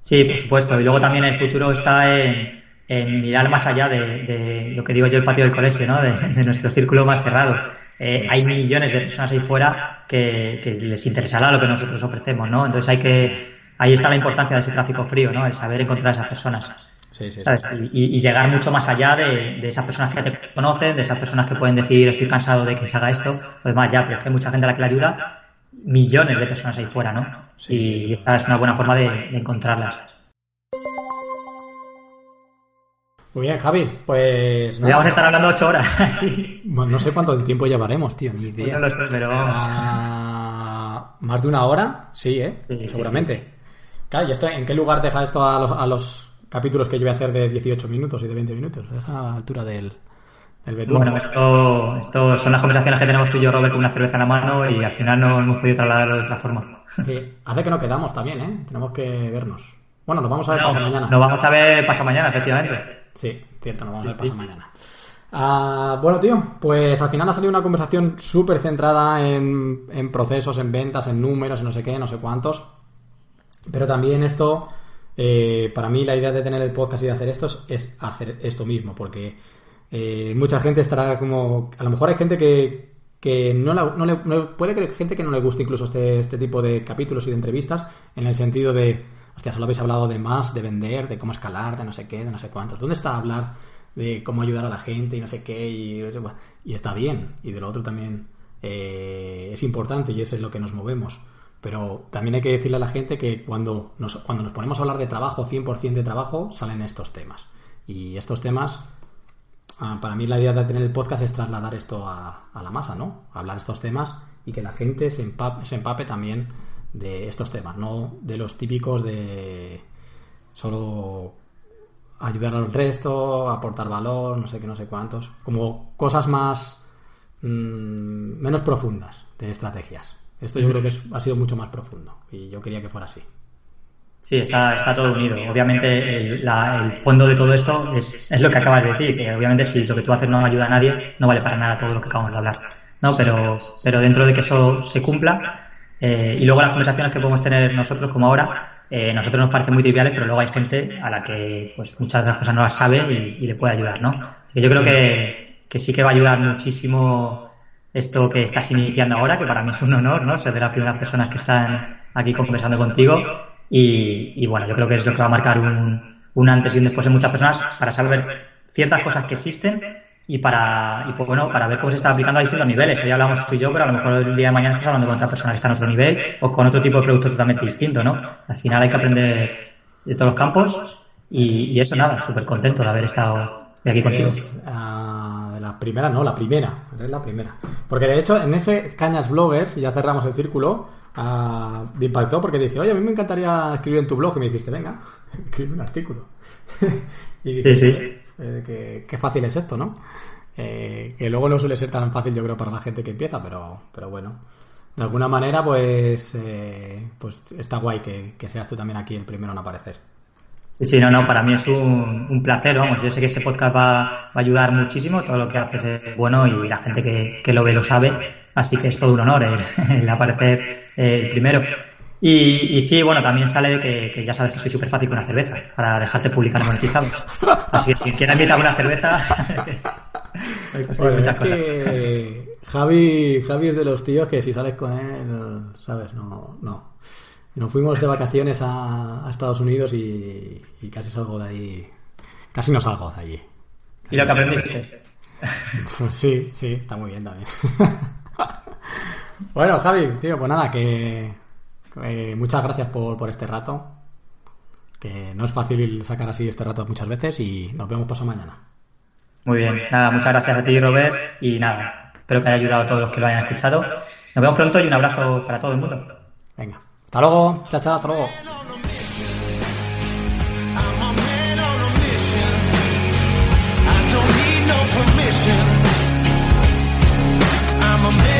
Sí, por supuesto. Y luego también el futuro está en, en mirar más allá de, de lo que digo yo, el patio del colegio, ¿no? De, de nuestro círculo más cerrado. Eh, hay millones de personas ahí fuera que, que les interesará lo que nosotros ofrecemos, ¿no? Entonces hay que, ahí está la importancia de ese tráfico frío, ¿no? El saber encontrar a esas personas. Sí, sí, ¿sabes? Y, llegar mucho más allá de, de esas personas que te conocen, de esas personas que pueden decir estoy cansado de que se haga esto, pues más ya, pero es que hay mucha gente a la que le ayuda, millones de personas ahí fuera, ¿no? Sí, y sí. esta es una buena forma de, de encontrarlas. Muy bien, Javi. Pues nada. Vamos a estar hablando ocho horas. Bueno, no sé cuánto tiempo llevaremos, tío, ni idea. no lo sé, pero. Ah, ¿Más de una hora? Sí, ¿eh? Sí, sí, Seguramente. Claro, ¿y esto, en qué lugar deja esto a los, a los capítulos que yo voy a hacer de 18 minutos y de 20 minutos? Deja a la altura del, del. Bueno, esto, esto son las conversaciones que tenemos tú y yo, Robert, con una cerveza en la mano y al final no hemos podido trasladarlo de otra forma. Hace que no quedamos también, ¿eh? Tenemos que vernos. Bueno, nos vamos a ver No, pasado mañana. nos vamos a ver pasado mañana, efectivamente. Sí, cierto, nos vamos a ver Sí, pasado mañana. Ah, bueno, tío, pues al final ha salido una conversación súper centrada en, en procesos, en ventas, en números, en no sé qué, no sé cuántos. Pero también esto, eh, para mí la idea de tener el podcast y de hacer esto es, es hacer esto mismo, porque eh, mucha gente estará como... A lo mejor hay gente que, que no, la- no le, no- puede que gente que no le guste incluso este, este tipo de capítulos y de entrevistas, en el sentido de, hostia, solo habéis hablado de más, de vender, de cómo escalar, de no sé qué, de no sé cuántos. ¿Dónde está hablar de cómo ayudar a la gente y no sé qué? Y, y está bien, y de lo otro también eh, es importante y eso es lo que nos movemos. Pero también hay que decirle a la gente que cuando nos, cuando nos ponemos a hablar de trabajo, 100% de trabajo, salen estos temas. Y estos temas, ah, para mí la idea de tener el podcast es trasladar esto a, a la masa, ¿no? Hablar estos temas y que la gente se empape, se empape también de estos temas, no de los típicos de solo ayudar al resto, aportar valor, no sé qué, no sé cuántos. Como cosas más mm, menos profundas de estrategias. Esto yo creo que es- ha sido mucho más profundo y yo quería que fuera así. Sí, está, está todo unido. Obviamente el, la- el fondo de todo esto es, es lo que acabas de decir, que obviamente si lo que tú haces no ayuda a nadie, no vale para nada todo lo que acabamos de hablar. ¿no? Pero, pero dentro de que eso se cumpla, eh, y luego las conversaciones que podemos tener nosotros como ahora, eh, nosotros nos parecen muy triviales, pero luego hay gente a la que pues muchas de las cosas no las sabe y, le puede ayudar, ¿no? Yo creo que, que sí que va a ayudar muchísimo esto que estás iniciando ahora, que para mí es un honor, ¿no? Ser de las primeras personas que están aquí conversando contigo. Y, y bueno, yo creo que es lo que va a marcar un, un antes y un después en muchas personas para saber ciertas cosas que existen y para, y pues bueno, para ver cómo se está aplicando a distintos niveles. Hoy hablamos tú y yo, pero a lo mejor el día de mañana estás hablando con otra persona que está en otro nivel o con otro tipo de producto totalmente distinto, ¿no? Al final hay que aprender de todos los campos y, y eso nada, súper contento de haber estado de aquí contigo. De la primera, no, la primera. Es la primera. Porque de hecho, en ese Cañas Bloggers, y ya cerramos el círculo, ah, me impactó porque dije, oye, a mí me encantaría escribir en tu blog. Y me dijiste, venga, escribe un artículo. y dije, Sí, sí. Eh, qué fácil es esto, ¿no? Eh, que luego no suele ser tan fácil, yo creo, para la gente que empieza, pero, pero bueno. De alguna manera, pues, eh, pues está guay que, que seas tú también aquí el primero en aparecer. Sí, sí, no, no, para mí es un, un placer, vamos, yo sé que este podcast va, va a ayudar muchísimo, todo lo que haces es bueno y la gente que, que lo ve lo sabe, así que es todo un honor el, el aparecer eh, el primero. Y, y sí, bueno, también sale de que, que ya sabes que soy súper fácil con la cerveza, para dejarte publicar monetizados. Así que si quieres invitarme una cerveza, Bueno, muchas es cosas. que Javi, Javi es de los tíos que si sales con él, ¿sabes? No, no. Nos fuimos de vacaciones a, a Estados Unidos y, y casi salgo de ahí. Casi no salgo de allí. Y lo que aprendiste. Sí, sí, está muy bien también. bueno, Javi, tío, pues nada, que, que muchas gracias por, por este rato. Que no es fácil sacar así este rato muchas veces y nos vemos pasado mañana. Muy bien, nada, muchas gracias a ti, Robert, y nada, espero que haya ayudado a todos los que lo hayan escuchado. Nos vemos pronto y un abrazo para todo el mundo. Venga, hasta luego, chao, chao, hasta luego. I'm a man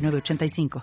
906985.